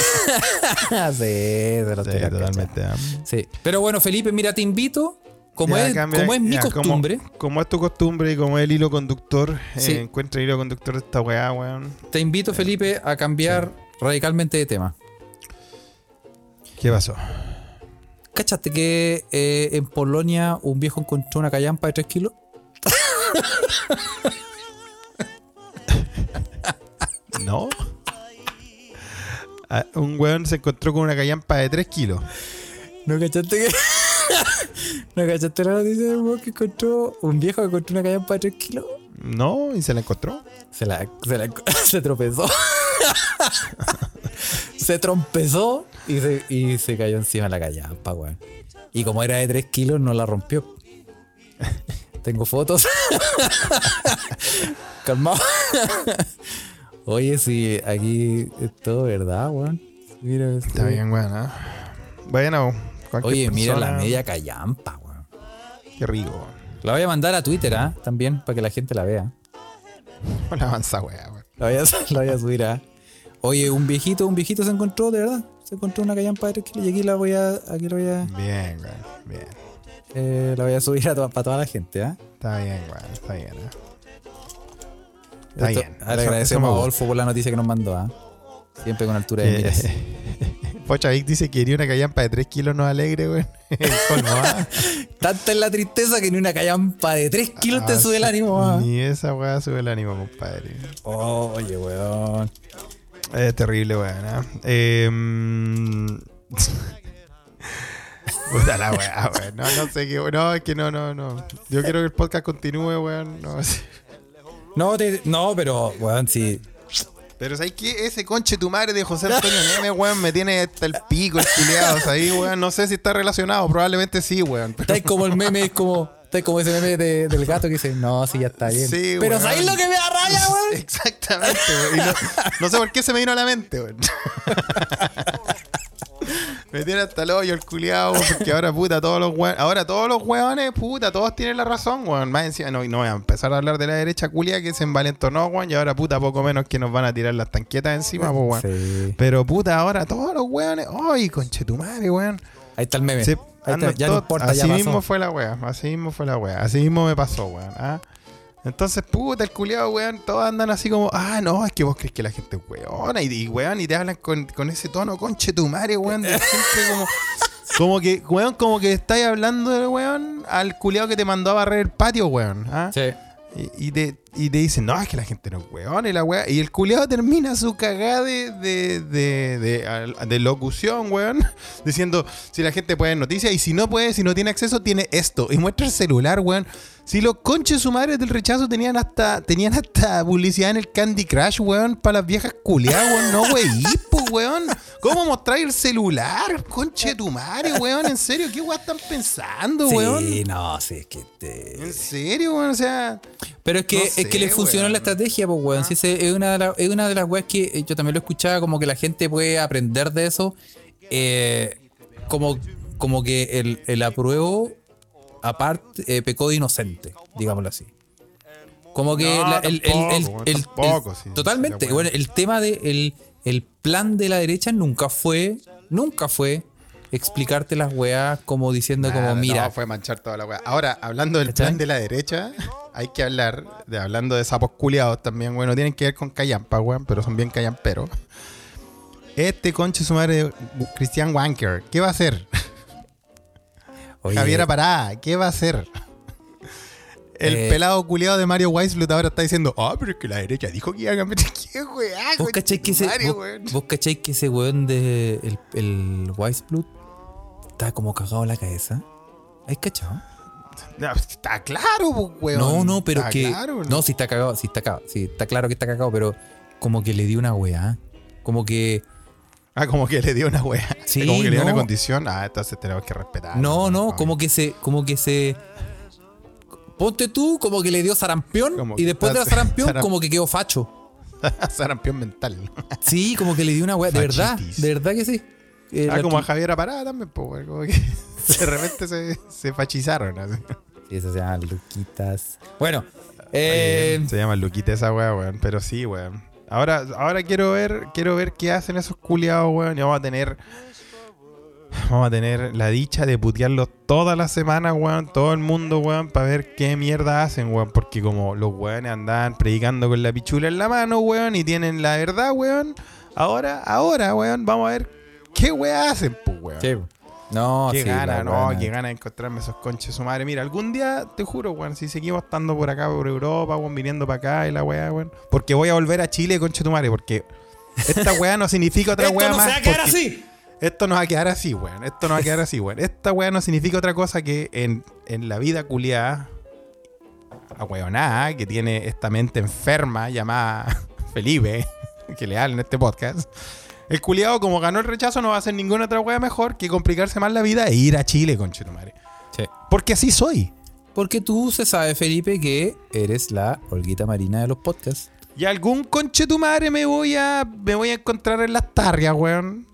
Sí, totalmente. ¿ah? Sí. Pero bueno, Felipe, mira, te invito. Como, Ya, es, cambia- como es mi ya, costumbre, Como, es tu costumbre y como es el hilo conductor, Sí. eh, encuentra el hilo conductor de esta weá, weón. te invito, Felipe, a cambiar radicalmente de tema. ¿Qué pasó? ¿Cachaste que eh, en Polonia un viejo encontró una callampa de 3 kilos? ¿No? Ah, un weón se encontró con una callampa de 3 kilos. ¿No cachaste que.? ¿No cachaste la noticia del weón que encontró un viejo que encontró una callampa de 3 kilos? ¿No? ¿Y se la encontró? Se la, se la- se tropezó. se trompezó y se, y se cayó encima de la callampa, weón. Y como era de 3 kilos, no la rompió. Tengo fotos. Calmado. Oye, sí, aquí es todo verdad, weón. Mira, Está bien, weón. ¿ah? Bueno, cualquier Oye, mira la media callampa, weón. Qué rico. La voy a mandar a Twitter, ¿ah? También, para que la gente la vea. La avanza, weá, weón. La voy a, la voy a subir a. Oye, un viejito, un viejito se encontró, de verdad. Se encontró una callampa de 3 kilos y aquí la voy a. Aquí la voy a. Bien, weón. Bien. eh, la voy a subir a to- para toda la gente, ¿ah? Está bien, weón. Está bien, ¿ah? Está Esto- bien. Ahora Eso- agradecemos eso a. Adolfo por la noticia que nos mandó, ¿ah? Siempre con altura de miras. Eh, Pocha Vic dice que quería una callampa de 3 kilos no alegre, ¿ah? Tanta es la tristeza que ni una callampa de 3 kilos te Ah, sube el ánimo, ¿ah? Ni esa weá sube el ánimo, compadre. Oye, weón. Es terrible, weón. ¿ah? Eh, mm, Puta la weá, weón. No, no sé qué. No, es que no, no, no. Yo quiero que el podcast continúe, weón. No. No, te- no, pero, weón, sí. Pero ¿sabes qué? Ese conche tu madre de José Antonio Neme, weón, me tiene hasta el pico, el culiado. O sea, ahí, weón, no sé si está relacionado. Probablemente sí, weón. Pero Está ahí como el meme, es como. Está ahí como ese meme de- del gato que dice, no, sí, ya está bien. Sí, pero weón. ¿sabéis lo que me da raya, weón? Exactamente, weón. Y no, no sé por qué se me vino a la mente, weón. Me tiene hasta el hoyo el culiado, porque ahora puta, todos los weones, ahora todos los weones, puta, todos tienen la razón, weón. Más encima, no, no voy a empezar a hablar de la derecha culia que se envalentonó, weón, y ahora puta, poco menos que nos van a tirar las tanquetas encima, weón. Sí. Pero puta, ahora todos los weones, ay, conche tu madre, weón. Ahí está el meme. Ahí está, ya no importa, así ya pasó. mismo fue la wea, así mismo fue la wea, así mismo me pasó, weón. ¿ah? Entonces, puta, el culiado, weón, todos andan así como, ah, no, es que vos crees que la gente es weona, y, y, weón, y te hablan con, con ese tono, conche tu madre, weón, de siempre como, como que, weón, como que estáis hablando, weón, al culiado que te mandó a barrer el patio, weón. ¿ah? Sí. Y, y te, y te dicen, no, es que la gente no es weón, y la weá. Y el culiado termina su cagada de, de, de, de- locución, weón, diciendo si la gente puede ver noticias y si no puede, si no tiene acceso, tiene esto. Y muestra el celular, weón. Si los conches su madre del rechazo tenían hasta tenían hasta publicidad en el Candy Crush, weón, para las viejas culiadas, weón. No, weón, pues, weón. ¿Cómo mostráis el celular? Conche tu madre, weón. En serio, ¿qué weón están pensando, weón? Sí, no, sí, es que te... En serio, weón. O sea. Pero es que, No es que le funcionó la estrategia, pues, weón. Sí, ese es, una de la- es una de las weas que eh, yo también lo escuchaba, como que la gente puede aprender de eso. eh, como, como que el, el apruebo, aparte, eh, pecó de inocente, digámoslo así. Como que No, la- el, tampoco, el- el- tampoco, el- sí, totalmente. sí, bueno, el tema de el, el plan de la derecha nunca fue, nunca fue explicarte las weas como diciendo como, mira, No, fue manchar toda la weá. Ahora, hablando del ¿Cachai? plan de la derecha, hay que hablar, de hablando de sapos culiados también, bueno, tienen que ver con callampa, weón, pero son bien callamperos. Este conche su madre, Cristian Wanker, ¿qué va a hacer? oye, Javiera Pará, ¿qué va a hacer? El Eh, pelado culiado de Mario Weisblut ahora está diciendo, ah, pero es que la derecha dijo que iba a cambiar. ¿Qué weá? ¿Vos cacháis que ese, weón? vos cacháis que ese weón de el, el Weissblut está como cagado la cabeza? ¿Hay cachado? No, Está claro, pues, weón. No, no, pero Está que. claro, no, sí está cagado, sí está cagado. Sí, está claro que está cagado, pero como que le dio una weá. Como que. Ah, como que le dio una wea. Sí, como que le dio no. una condición. Ah, entonces tenemos que respetar. No, no, Como como que se. Como que se. Ponte tú, como que le dio sarampión. Como y después de la sarampión, saram- como que quedó facho. Sarampión mental. Sí, como que le dio una weá. De verdad, de verdad que sí. Eh, Ah, la como a Javier Parada también, pues, weón, como que de repente se, se fachizaron. así. Y eso se llama Luquitas. Bueno, Oye, eh, se llama Luquita esa weá, weón. Pero sí, weón. Ahora, ahora quiero ver, quiero ver qué hacen esos culiados, weón. Y vamos a tener. Vamos a tener la dicha de putearlos toda la semana, weón. Todo el mundo, weón, para ver qué mierda hacen, weón. Porque como los weones andaban predicando con la pichula en la mano, weón, y tienen la verdad, weón. Ahora, ahora, weón, vamos a ver qué weá hacen, pues, weón. sí. No, Qué sí, gana, no, buena. qué gana de encontrarme esos conches su madre. Mira, algún día, te juro, weón, si seguimos estando por acá, por Europa, weón, viniendo para acá y la weá, weón. Porque voy a volver a Chile, conche tu madre, porque esta weá no significa otra weá no más. se va a quedar así. Esto no va a quedar así, weón. Esto no va a quedar así, weón. Esta weá no significa otra cosa que en, en la vida culiada, ahueonada, que tiene esta mente enferma llamada Felipe, que le habla en este podcast. El culiado, como ganó el rechazo, no va a hacer ninguna otra weá mejor que complicarse más la vida e ir a Chile, conche tu madre. Sí. Porque así soy. Porque tú se sabe, Felipe, que eres la Olguita Marina de los podcasts. Y algún conche tu madre me voy a me voy a encontrar en las tarrias, weón.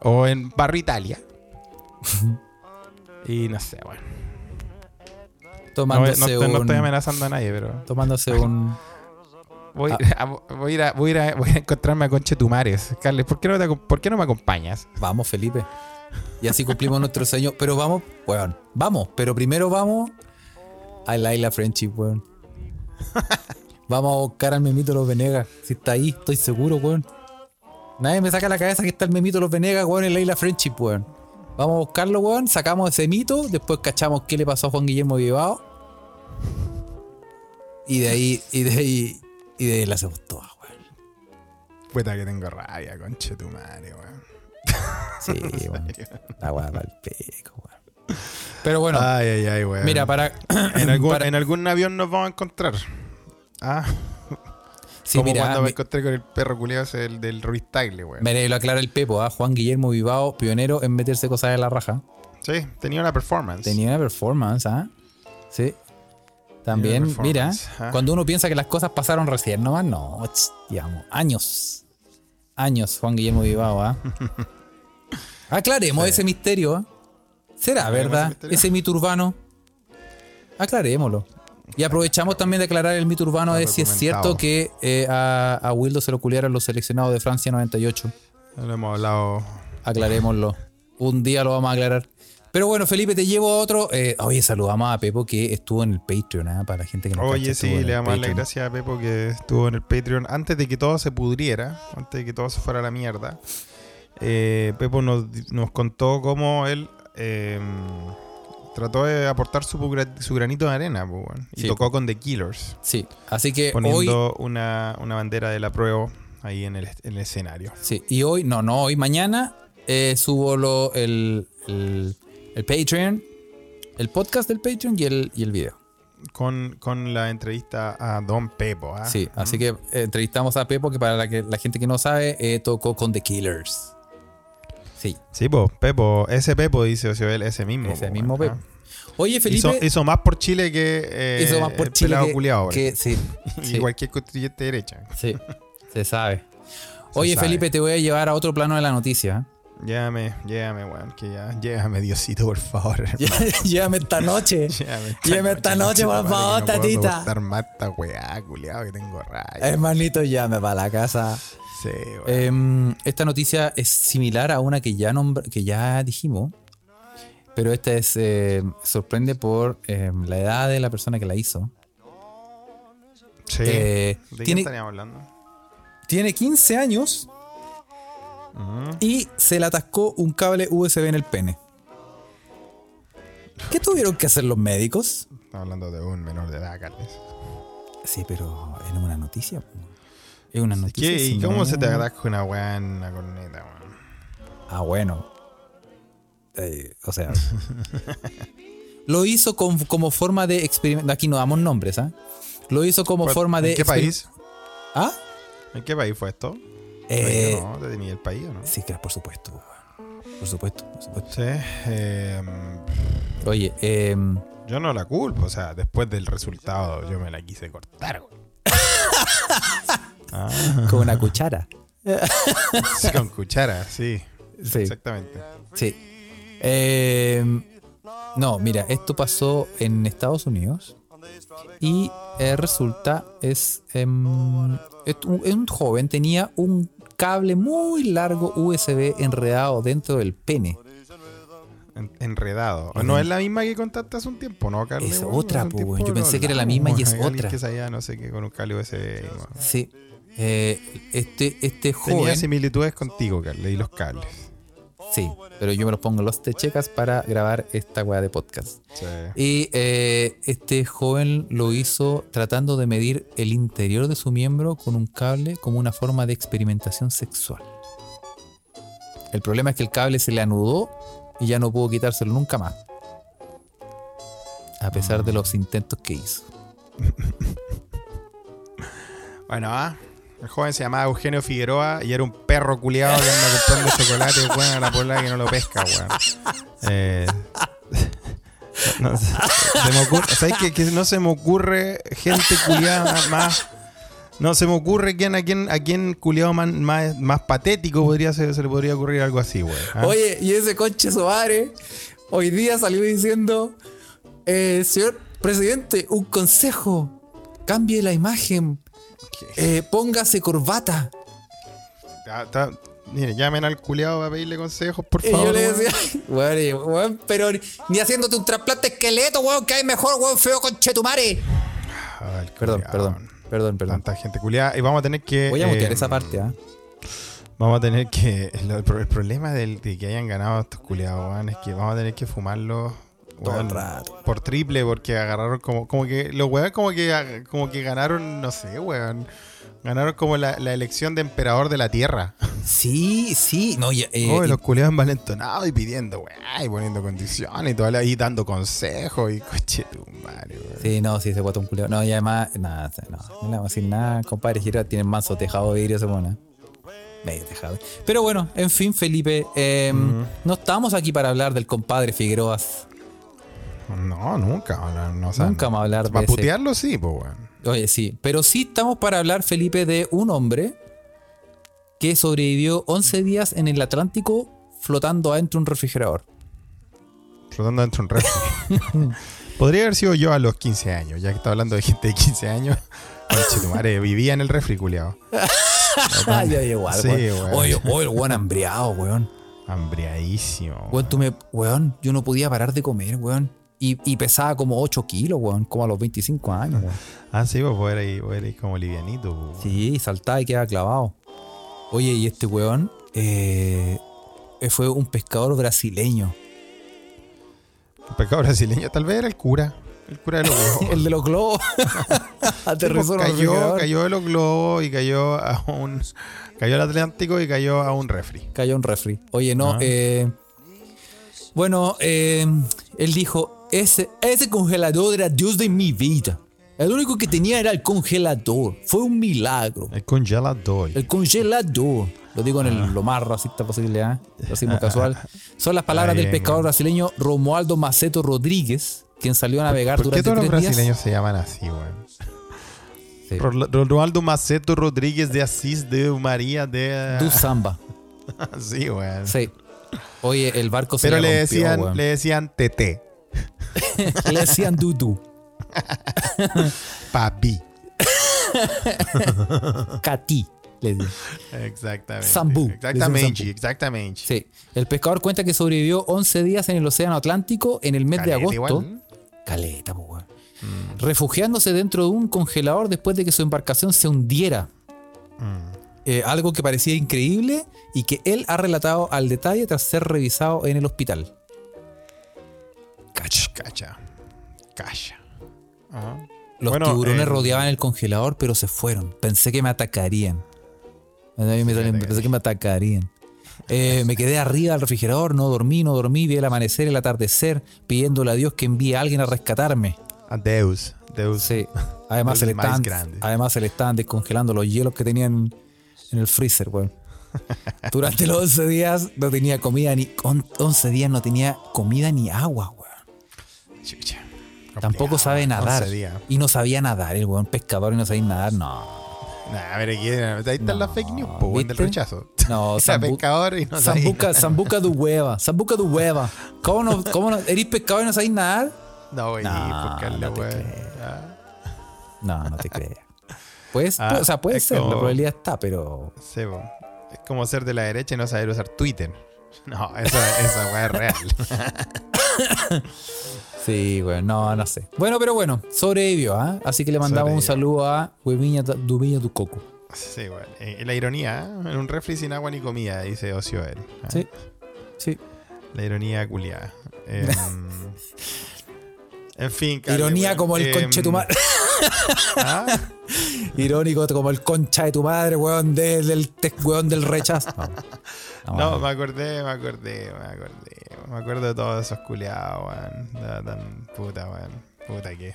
O en Barrio Italia. y no sé, weón. No, no Tomándose estoy- no un. estoy amenazando a nadie, pero tomándose un. Voy, Ah. a, voy a ir a, voy a voy a encontrarme a conche tu mares. Carles, ¿por qué, no te ¿por qué no me acompañas? Vamos, Felipe. Y así cumplimos nuestro sueño. Pero vamos, weón. Vamos. Pero primero vamos a la isla Friendship, weón. Vamos a buscar al memito de los Venegas. Si está ahí, estoy seguro, weón. Nadie me saca la cabeza que está el memito de los Venegas, weón, en la isla Friendship, weón. Vamos a buscarlo, weón. Sacamos ese mito. Después cachamos qué le pasó a Juan Guillermo Vivao. Y de ahí, y de ahí, y de ahí la hacemos toda, weón. Puta que tengo rabia, conche tu madre, weón. Sí, weón. La weá para el peco, weón. Pero bueno, Ay, ay, ay, weón. mira, para. en algún, para- en algún avión nos vamos a encontrar. Ah, Sí, como mira, cuando me encontré con el perro culiado ese del, del Ruiz Tagle, weón. Mira, y lo aclara el Pepo, ¿ah? Juan Guillermo Vivao, pionero en meterse cosas en la raja. Sí, tenía una performance. Tenía una performance, ¿ah? Sí. También, mira, ¿ah? cuando uno piensa que las cosas pasaron recién nomás, no, digamos, años. Años, Juan Guillermo Vivao, ¿ah? Aclaremos ese misterio, ¿ah? ¿Será Aclaremos verdad ese ese mito urbano? Aclarémoslo. Y aprovechamos también de aclarar el mito urbano de si es cierto que eh, a, a Wildo se lo culiaron los seleccionados de Francia 98. Lo hemos hablado. Aclarémoslo. Un día lo vamos a aclarar. Pero bueno, Felipe, te llevo a otro. Eh, oye, saludamos a Pepo que estuvo en el Patreon, ¿ah? para la gente que no Oye, sí, le damos las gracias a Pepo que estuvo en el Patreon antes de que todo se pudriera, antes de que todo se fuera a la mierda. Eh, Pepo nos, nos contó cómo él eh, trató de aportar su, su granito de arena po, weón, y Sí, tocó con The Killers, Sí, así que hoy. poniendo una, una bandera de la prueba ahí en el, en el escenario. Sí, y hoy, no, no, hoy mañana eh, subo lo, el, el, el Patreon, el podcast del Patreon y el, y el video. Con, con la entrevista a Don Pepo. ¿ah? Sí, así que eh, entrevistamos a Pepo, que para la, que, la gente que no sabe, eh, tocó con The Killers. Sí, Sí, po, Pepo, ese Pepo dice Ociobel, ese mismo. ese po, mismo weón, Pepo. ¿ah? Oye, Felipe. Hizo, hizo más por Chile que eh, hizo más por el Chile que, culiao, weón. que- sí, y sí. cualquier constituyente de derecha. Sí, se sabe. Oye, sabe. Felipe, te voy a llevar a otro plano de la noticia. Llévame, llévame, weón, que ya, llévame, Diosito, por favor. Llévame esta noche. Llévame Llévame esta noche, por favor, no puedo tatita. más esta weá, culiao, que tengo raya. Hermanito, llame para la casa. Sí, weón. Em, esta noticia es similar a una que ya, que ya dijimos, pero esta es eh, sorprende por em, la edad de la persona que la hizo. sí. eh, ¿De qué tiene- estaríamos hablando? Tiene 15 años Y se le atascó un cable USB en el pene. ¿Qué tuvieron que hacer los médicos? Estamos hablando de un menor de edad, Carles. Sí, pero es una noticia. Es una noticia. ¿Qué, si ¿Y cómo no- se te atasca una weá en una corneta, weón? Ah, bueno. Eh, o sea. lo hizo con- como forma de experimento. Aquí no damos nombres, ¿ah? Lo hizo como ¿Cuál- forma de. ¿En qué país? ¿Ah? ¿En qué país fue esto? Eh, ¿No? ¿De país o no? Sí, claro, por supuesto. Por supuesto, por supuesto. Sí. eh, Oye, em, yo no la culpo, o sea, después del resultado yo me la quise cortar. Ah, con una cuchara. sí, con cuchara, sí. Sí. Exactamente. Sí. Em, No, mira, esto pasó en Estados Unidos. Y eh, resulta, es, em, es un, es un joven tenía un cable muy largo USB enredado dentro del pene. En- enredado. No es la misma que contaste hace un tiempo, ¿no, Carlos? Es otra, weón. Yo pensé que era la misma y es otra. que sabía, no sé qué, con un cable USB. Sí. Eh, este, este Tenía joven. similitudes contigo, Carlos, y los cables. Sí, pero yo me los pongo los techecas para grabar esta weá de podcast. Sí. Y eh, este joven lo hizo tratando de medir el interior de su miembro con un cable como una forma de experimentación sexual. El problema es que el cable se le anudó y ya no pudo quitárselo nunca más. A pesar de los intentos que hizo. Bueno, ah, el joven se llamaba Eugenio Figueroa y era un perro culiado que anda comprando chocolate weón, a la pola que no lo pesca, weón. Eh. Que no se me ocurre gente culiada más. No se me ocurre quién, a quién, a quién culiado más, más, patético podría ser, se le podría ocurrir algo así, weón. ¿ah? Oye, y ese conche Soare hoy día salió diciendo: eh, Señor presidente, un consejo. Cambie la imagen. Eh, póngase corbata. Ta- ta- mire, llamen al culiado para pedirle consejos, por Y favor. yo le weón. decía, weón, y- weón, pero ni- haciéndote un trasplante esqueleto, weón, que hay mejor, weón, feo con chetumare. Ah, Perdón, perdón, perdón, perdón. Tanta gente culiada. Y vamos a tener que. Voy a mutear eh, esa parte, ¿ah? Vamos a tener que. El, el pro- el problema del- de que hayan ganado estos culiados, weón, es que vamos a tener que fumarlos. Todo el rato. Por triple, porque agarraron como. Como que. Los weón como que como que ganaron, no sé, weón. Ganaron como la, la elección de emperador de la tierra. Sí, sí, no, ya, eh, Oh, y- los culiados envalentonados y pidiendo, weón, y poniendo condiciones y todo, y dando consejos y coche tu madre. Sí, no, sí, se bota un culeo. No, y además, nada, no, no le vamos a decir nada, compadre. Gira tiene manso tejado de vidrio, se pone. Medio tejado. Pero bueno, en fin, Felipe, eh, no estamos aquí para hablar del compadre Figueroas. No, nunca. No, no, o sea, Nunca vamos a hablar de Para putearlo, sí, pues, weón. Oye, sí, pero sí estamos para hablar, Felipe, de un hombre que sobrevivió 11 días en el Atlántico flotando adentro de un refrigerador. Flotando dentro de un refri. Podría haber sido yo a los 15 años, ya que está hablando de gente de 15 años. Conche tu madre, vivía en el refri, culiao. Ya igual, Sí, weón. weón. Oye, oye, el weón hambriado, weón. Hambriadísimo. Weón, tú me, weón, yo no podía parar de comer, weón. Y, y pesaba como 8 kilos, weón, como a los 25 años, weón. Ah, sí, pues vos ahí, vos eras como livianito. pues, weón. Sí, saltaba y quedaba clavado. Oye, y este weón eh, fue un pescador brasileño. El pecado brasileño, tal vez era el cura. El cura de los globos. El de los globos. Aterrizó un cayó, cayó de los globos y cayó a un. Cayó al Atlántico y cayó a un refri. Cayó un refri. Oye, no, Ah. eh, bueno, eh, él dijo, ese, ese congelador era Dios de mi vida. El único que tenía era el congelador. Fue un milagro. El congelador. El congelador. Lo digo en el, lo más racista posible, ¿ah? Racismo casual. Son las palabras del pescador güey. brasileño Romualdo Maceto Rodríguez, quien salió a navegar ¿Por qué durante todos los tres días. brasileños se llaman así, weón? Sí. Ro- Ronaldo Maceto Rodríguez de Asís de María de. Du Samba. sí, weón. Sí. Oye, el barco se Pero le, rompió, decían, le decían TT, Le decían Dudu. papi. Cati. Le decían. Exactamente. Zambú. Exactamente, exactamente. Sí. El pescador cuenta que sobrevivió 11 días en el Océano Atlántico en el mes de agosto. igual. Caleta, weón. Refugiándose dentro de un congelador después de que su embarcación se hundiera. Eh, algo que parecía increíble y que él ha relatado al detalle tras ser revisado en el hospital. Cacha. Cacha. Cacha. Ajá. Los Bueno, tiburones eh, rodeaban el congelador, pero se fueron. Pensé que me atacarían. A me Pensé que me atacarían. Eh, me quedé arriba del refrigerador, no dormí, no dormí, vi el amanecer, el atardecer, pidiéndole a Dios que envíe a alguien a rescatarme. Adeus. Deus. Sí. Además, se le estaban, además se le estaban descongelando los hielos que tenían en el freezer, weón. Durante los 11 días no tenía comida ni... on- 11 días no tenía comida ni agua, weón. Tampoco sabe nadar. 11 días. Y no sabía nadar, el weón pescador y no sabía nadar, no. Nah, a ver, aquí, ahí están No, las fake news, po, del rechazo. No, Sambu- pescador y no sabía Sambuca. Sambuca tu hueva. Sambuca tu hueva. ¿Cómo no? ¿Cómo no? ¿Eres pescador y no sabéis nadar? No, güey, No, buscarle, no te. Ah, No, no te creas. Pues, Ah, o sea, puede ser, la probabilidad está, pero. sí, po. Es como ser de la derecha y no saber usar Twitter. No, esa, esa weá es real. Sí, bueno, no, no sé. Bueno, pero bueno, sobrevivió, ¿ah? Así que le mandamos un saludo a Hueviña Dubiña tu coco. Sí, weón. Eh, la ironía, ¿eh? En un refri sin agua ni comida, dice Ocio él. Ah, Sí, sí. La ironía culiada. Em, en fin, Carle, Ironía como el Em, conche de tu madre. ¿ah? Irónico como el concha de tu madre, weón, de- del, te- weón del rechazo. No, No, no, me acordé, me acordé, me acordé. Me acuerdo de todos esos culiados, weón. Tan puta, weón. Puta que.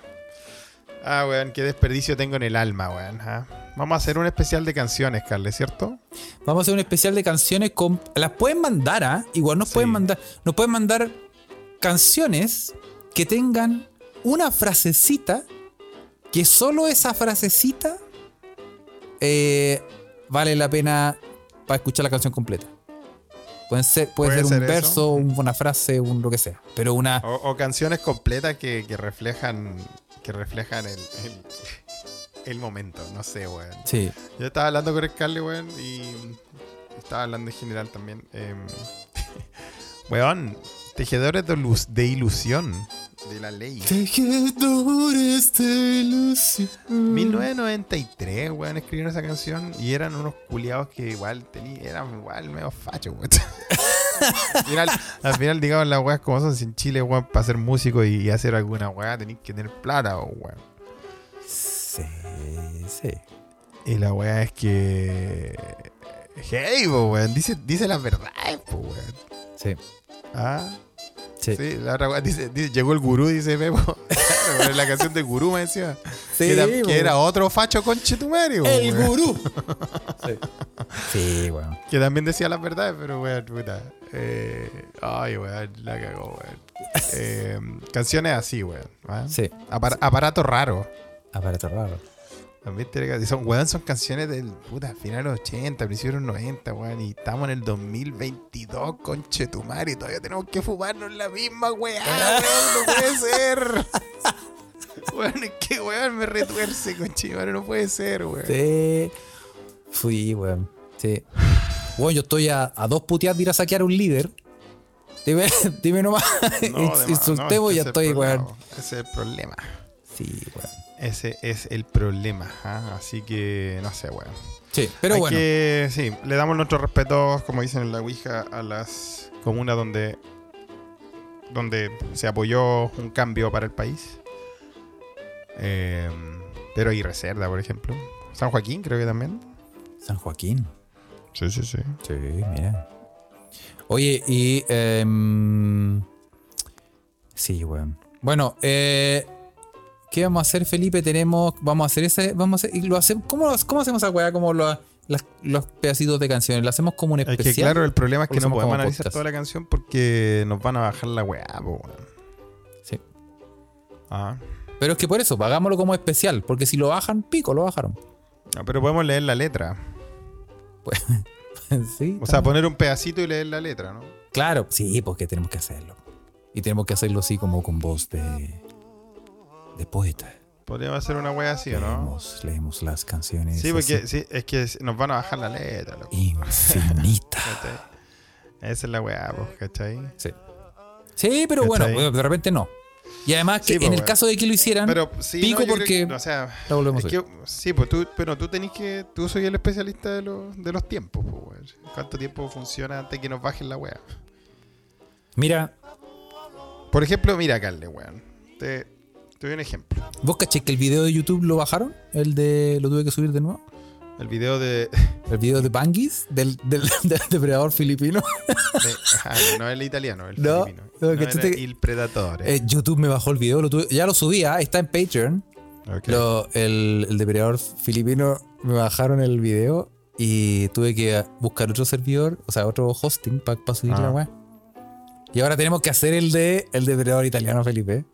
Ah, weón, qué desperdicio tengo en el alma, weón. ah. Vamos a hacer un especial de canciones, Carle, ¿cierto? Vamos a hacer un especial de canciones con. Las pueden mandar, ¿ah? Igual nos Sí. pueden mandar. Nos pueden mandar canciones que tengan una frasecita. Que solo esa frasecita eh, vale la pena para escuchar la canción completa. Pueden ser, puede, Puede ser un eso. verso, un- una frase, un lo que sea. Pero una. O, o canciones completas que, que reflejan que reflejan el, el, el momento, no sé, weón. Sí. Yo estaba hablando con el Carly, weón, y estaba hablando en general también. em, weón, tejedores de, luz, de ilusión de la ley. Tejedores de ilusión. 1993, weón, escribieron esa canción y eran unos culiados que igual tenían, eran igual medio fachos, weón. al, final, al final, digamos, las weas como son, si en Chile, weón, para ser músico y, y hacer alguna wea tenéis que tener plata, weón. Sí, sí. Y la wea es que. Hey, po, weón, dice, dice las verdades, po, weón. Sí. Ah, Sí. sí, la otra dice, dice- llegó el gurú, dice Pepo. Weón, la canción de gurú me decía. Sí, que, era, que era otro facho conchetumario. El weón. gurú. sí. Sí, bueno. Que también decía las verdades, pero weón, puta. Eh, ay, weón, la cagó, weón. Eh, canciones así, weón. ¿ah? Sí. Apar- aparato raro. Aparato raro. También son, weón, son canciones del puta, final de los 80, principios de los 90, weón. Y estamos en el 2022, conchetumare, y todavía tenemos que fumarnos la misma weá, weón. No puede ser. Weón, es que weón me retuerce, conchetumare, no puede ser, weón. Sí. Fui, weón. Sí. Bueno, yo estoy a, a dos puteadas de ir a saquear un líder. Dime, dime nomás. No, Insultemos no, y ya estoy, weón. Ese es el problema. Sí, weón. Ese es el problema. ¿ah? Así que, no sé, weón. Sí, pero Hay bueno. que, sí, le damos nuestros respetos, como dicen en la Ouija, a las comunas donde, donde se apoyó un cambio para el país. Eh, pero hay reserva, por ejemplo. San Joaquín, creo que también. San Joaquín. Sí, sí, sí. Sí, mira. Oye, y. em, sí, weón. Bueno, eh, ¿qué vamos a hacer, Felipe? Tenemos. Vamos a hacer ese. Vamos a hacer. y lo hacemos, ¿cómo, lo- ¿Cómo hacemos esa weá? Como lo- las- los pedacitos de canciones. ¿Lo hacemos como un Es especial? que claro, el problema es ¿O que no podemos analizar podcast? toda la canción porque nos van a bajar la weá, po. Sí. Ah. Pero es que por eso, hagámoslo como especial. Porque si lo bajan, pico, lo bajaron. No, pero podemos leer la letra. Pues, sí. O sea, poner un pedacito y leer la letra, ¿no? Claro, sí, porque tenemos que hacerlo. Y tenemos que hacerlo así como con voz de. De poeta. Podríamos hacer una wea así, ¿o no? Leemos, leemos las canciones. Sí, porque así, sí, es que nos van a bajar la letra, loco. Infinita. Esa es la weá, pues, ¿cachai? Sí. Sí, pero bueno, de repente no. Y además que Sí, pues, en el bueno. caso de que lo hicieran, Pero sí, pico no, porque que- o sea, la volvemos es a que, sí, pues tú, pero tú tenés que, tú soy el especialista de, los de los tiempos, pues. ¿Cuánto tiempo funciona antes que nos bajen la weá? Mira, Por ejemplo, mira, Carle, weón. Te, te doy un ejemplo. ¿vos caché que el video de YouTube lo bajaron? El de. lo tuve que subir de nuevo. El video de, El video de Banguis, del, del, del depredador filipino. de- ah, no el italiano, el No, filipino. no, No, ¿cachaste era que- el Predatore. Eh, YouTube me bajó el video, lo tuve- ya lo subí, ah, está en Patreon. Ok. Lo- el, el depredador filipino me bajaron el video y tuve que buscar otro servidor, o sea, otro hosting para subir Ah. la. Y ahora tenemos que hacer el de el depredador italiano, Felipe.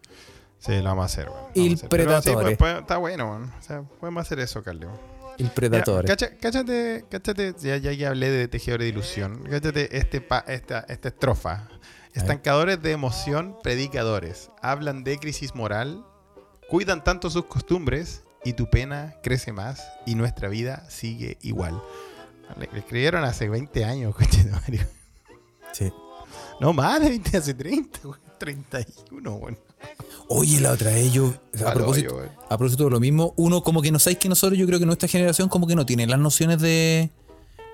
Sí, lo vamos a hacer, weón. Pero sí, Predatore. pues, pues, está bueno, weón. O sea, podemos hacer eso, weón. El Predatore. Cacha- cáchate, cáchate, ya, ya que hablé de tejedores de ilusión, cáchate este pa- esta, esta estrofa. Estancadores de emoción, predicadores. Hablan de crisis moral, cuidan tanto sus costumbres y tu pena crece más y nuestra vida sigue igual. Le escribieron hace 20 años, coche de Mario. Sí. No más de 20, hace 30, güey. 31, bueno. Oye, la otra vez yo, a propósito, a de lo mismo, uno como que no sabéis que nosotros, yo creo que nuestra generación como que no tiene las nociones de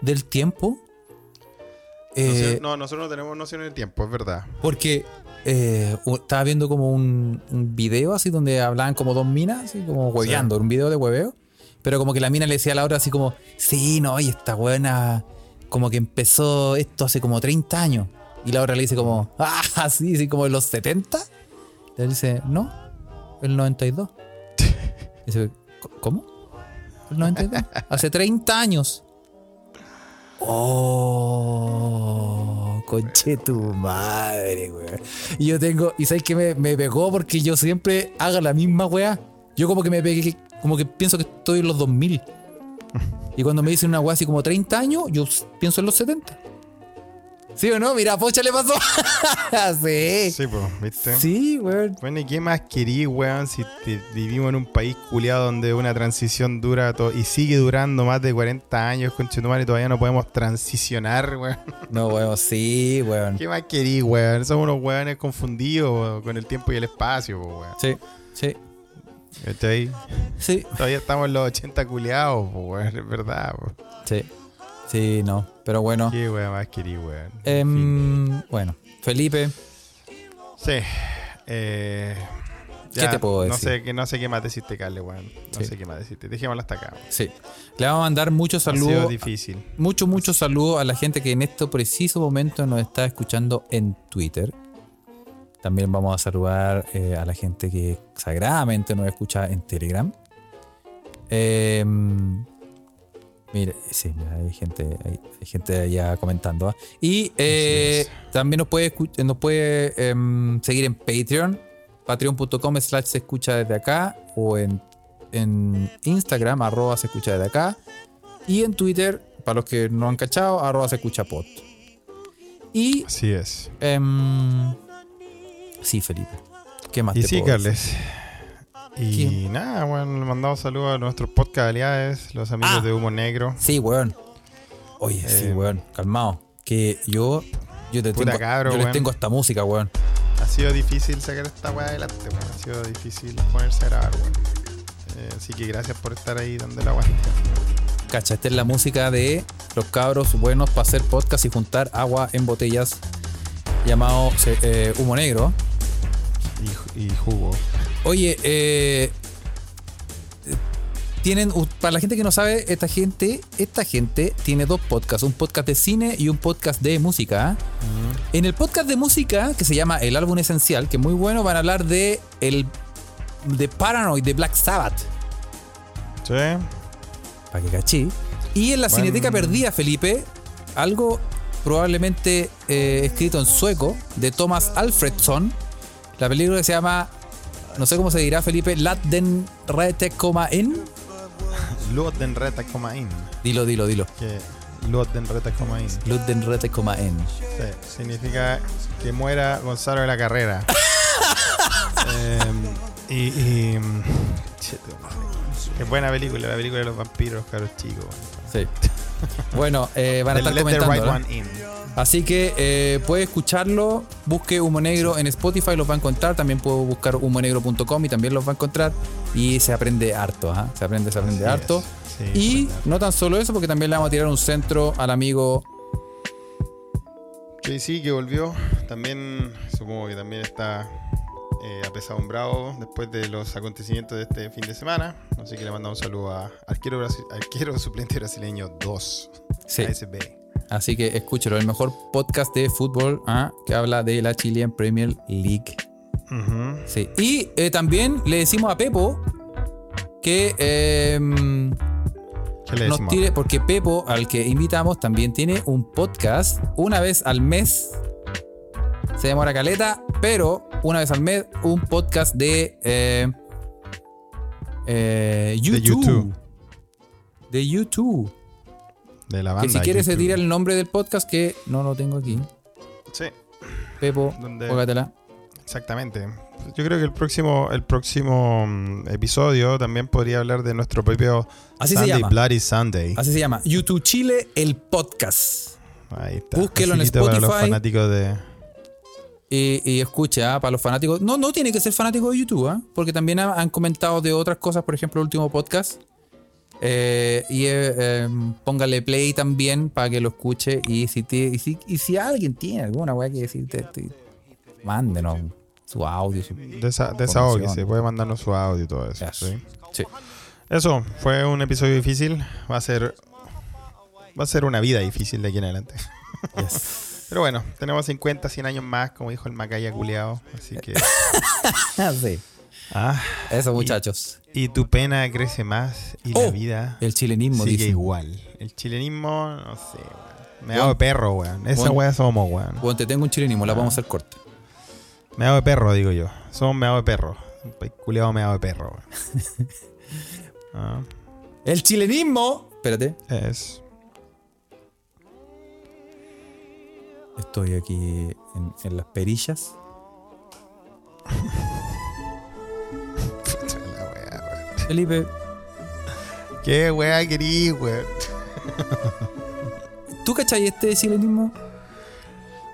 del tiempo. Eh, no, nosotros no tenemos noción del tiempo, es verdad. Porque eh, estaba viendo como un, un video así donde hablaban como dos minas, así como hueveando, un video de hueveo. Pero como que la mina le decía a la otra así como, sí, no, y esta buena, como que empezó esto hace como 30 años. Y la otra le dice como, ah, sí, sí, como en los 70. Y él dice, no, el 92. Y dice, "¿C- ¿cómo? El 92. Hace 30 años. Oh, conche tu madre, weón. Y yo tengo, y sabes que me, me pegó porque yo siempre hago la misma weá. Yo como que me pegué, como que pienso que estoy en los 2000. Y cuando me dicen una weá así como 30 años, yo pienso en los 70. ¿Sí o no? Mira, a Pocha le pasó. sí. Sí, pues, ¿viste? Sí, weón. Bueno, ¿y qué más querí, weón, si te- vivimos en un país culiado donde una transición dura y sigue durando más de 40 años, conchetumare, y todavía no podemos transicionar, weón? No, weón, sí, weón. ¿Qué más querí, weón? Somos unos weones confundidos weón, con el tiempo y el espacio, weón. Sí, sí, ¿Cachai? sí. Todavía estamos en los 80 culiados, weón, es verdad, po. Sí, sí, no. Pero bueno. ¿Qué weón más querí, fin. Em, bueno, Felipe, Sí. Eh, ¿Qué te puedo no decir? Sé, que, no sé qué más decirte, Carle, weón. No Sí. sé qué más decirte. Dejémoslo hasta acá. sí. Le vamos a mandar muchos saludos. difícil. Muchos, muchos saludos a la gente que en este preciso momento nos está escuchando en Twitter. También vamos a saludar eh, a la gente que sagradamente nos escucha en Telegram. Em, mira, sí, hay gente, hay, hay gente allá comentando. ¿ah? Y eh, también nos puede, nos puede em, seguir en Patreon, patreon.com slash se escucha desde acá, o en, en Instagram, arroba se escucha desde acá. Y en Twitter, para los que no han cachado, arroba se escucha pod. Y Así es. em, sí, Felipe. ¿Qué más Y te sí, puedo decir? Y ¿Quién? nada, bueno, le mandamos saludos a nuestros podcast aliados, los amigos Ah. de Humo Negro. Sí, weón. Oye, sí, Eh, weón. Calmado. Que yo, yo te tengo, cabro, yo les tengo esta música, weón. Ha sido difícil sacar esta weá adelante, weón. Ha sido difícil ponerse a grabar, weón. Eh, así que gracias por estar ahí dando la aguante. Cacha, esta es la música de los cabros buenos para hacer podcast y juntar agua en botellas llamado eh, humo negro. Y, y jugo. Oye, eh, tienen, para la gente que no sabe, esta gente, esta gente tiene dos podcasts, un podcast de cine y un podcast de música. En el podcast de música, que se llama El Álbum Esencial, que es muy bueno, van a hablar de el de Paranoid de Black Sabbath. Sí. Para que cachí. Y en la Buen- Cineteca Perdida, Felipe, algo probablemente eh, escrito en sueco de Thomas Alfredson. La película se llama, no sé cómo se dirá, Felipe, Lat den Rete Coma In. Låt den rätta komma in. Dilo, dilo, dilo. Que låt den rätta komma in. Lat den Rete Coma In. Sí, significa que muera Gonzalo de la Carrera. Em, y. y es buena película, la película de los vampiros, caros chicos. Sí. Bueno, eh, van a estar Let the comentando. Right ¿no? One In. Así que eh, puede escucharlo, busque Humo Negro en Spotify, los va a encontrar. También puedo buscar humonegro.com y también los va a encontrar. Y se aprende harto, ajá. se aprende, se aprende Así harto. Sí, Y no tan solo eso, porque también le vamos a tirar un centro al amigo. Que sí, que volvió. También supongo que también está eh, apesadumbrado después de los acontecimientos de este fin de semana. Así que le mandamos un saludo a arquero, brasi- arquero suplente brasileño 2. Sí. ASB. Así que escúchelo, el mejor podcast de fútbol ah, que habla de la Chilean Premier League. Sí. Y eh, también le decimos a Pepo que em, ¿Qué le nos tire, porque Pepo, al que invitamos, también tiene un podcast una vez al mes. Se demora caleta, pero una vez al mes, un podcast de eh, eh. YouTube. De YouTube. De la banda. Que si quiere se tira el nombre del podcast, que no lo tengo aquí. Sí, Pepo, Donde- juégatela. exactamente. Yo creo que el próximo, el próximo mm, episodio también podría hablar de nuestro propio Así se Sunday llama. Bloody Sunday. Así se llama. YouTube Chile, el podcast. Ahí está. Búsquelo en Facilito para los Spotify. fanáticos de. Y, y escucha, ah, para los fanáticos. No, no tiene que ser fanático de YouTube, ah, porque también ha- han comentado de otras cosas, por ejemplo, el último podcast. Eh, y eh, póngale play también para que lo escuche. Y si, te- y si, y si alguien tiene alguna weá que decirte, te- mándenos su audio. Su, Desa desahóguese, puede mandarnos su audio y todo eso. ¿sí? sí. Eso, fue un episodio difícil. Va a ser. Va a ser una vida difícil de aquí en adelante. Yes. Pero bueno, tenemos 50, 100 años más, como dijo el Macaya culeado. Así que. Sí. Ah, Eso, muchachos. y tu pena crece más y la Oh, vida El chilenismo sigue dice. igual. El chilenismo, no sé, weón. Me hago de perro, weón. Esa weá somos, weón. Bueno, te tengo un chilenismo, la vamos a hacer corta. Me hago de perro, digo yo. Somos me hago de perro. Un culeado me hago de perro, weón. Ah, El chilenismo. Espérate. es. Estoy aquí en, en las perillas. Felipe, ¿Qué weá querís, weón? ¿tú cachai este chilenismo?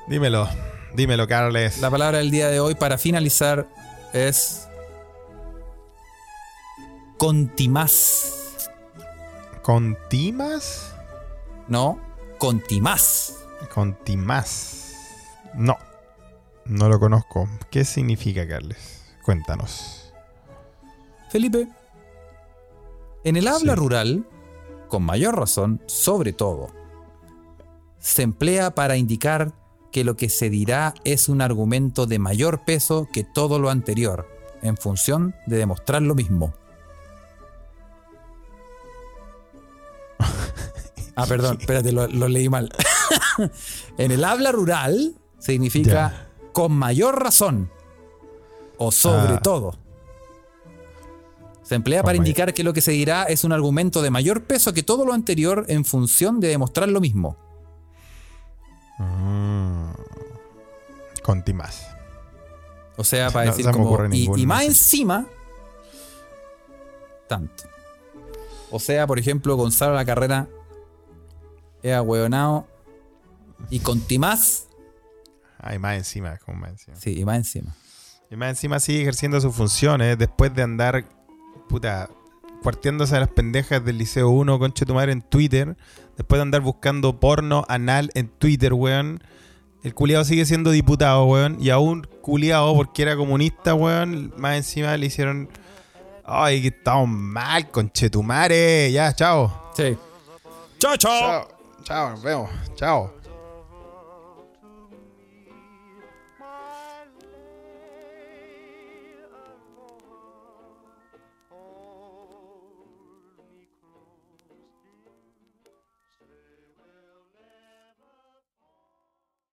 Dímelo, dímelo, Carles. La palabra del día de hoy para finalizar es contimás. ¿Contimas? No, contimás. Contimás. No, no lo conozco. ¿Qué significa, Carles? Cuéntanos. Felipe, en el habla Sí. rural, con mayor razón, sobre todo, se emplea para indicar que lo que se dirá es un argumento de mayor peso que todo lo anterior, en función de demostrar lo mismo. Ah, perdón, espérate, lo, lo leí mal. en el habla rural significa con mayor razón o sobre Ah. todo. Se emplea para indicar que lo que se dirá es un argumento de mayor peso que todo lo anterior en función de demostrar lo mismo. Mm. Contimás. O sea, para No decir como. Y, y más encima. Tanto. O sea, por ejemplo, Gonzalo la carrera es ahueonado. Y con Timás. Ay, más encima, como más encima. Sí, y más encima. Y más encima sigue ejerciendo sus funciones después de andar, puta, cuarteándose a las pendejas del Liceo 1, conche tu madre, en Twitter. Después de andar buscando porno anal en Twitter, weón. El culiado sigue siendo diputado, weón. Y aún culiado porque era comunista, weón. Más encima le hicieron... Ay, que estamos mal, conchetumare. Ya, chao. Sí. Chao, chao. Chao, chao, nos vemos. Chao.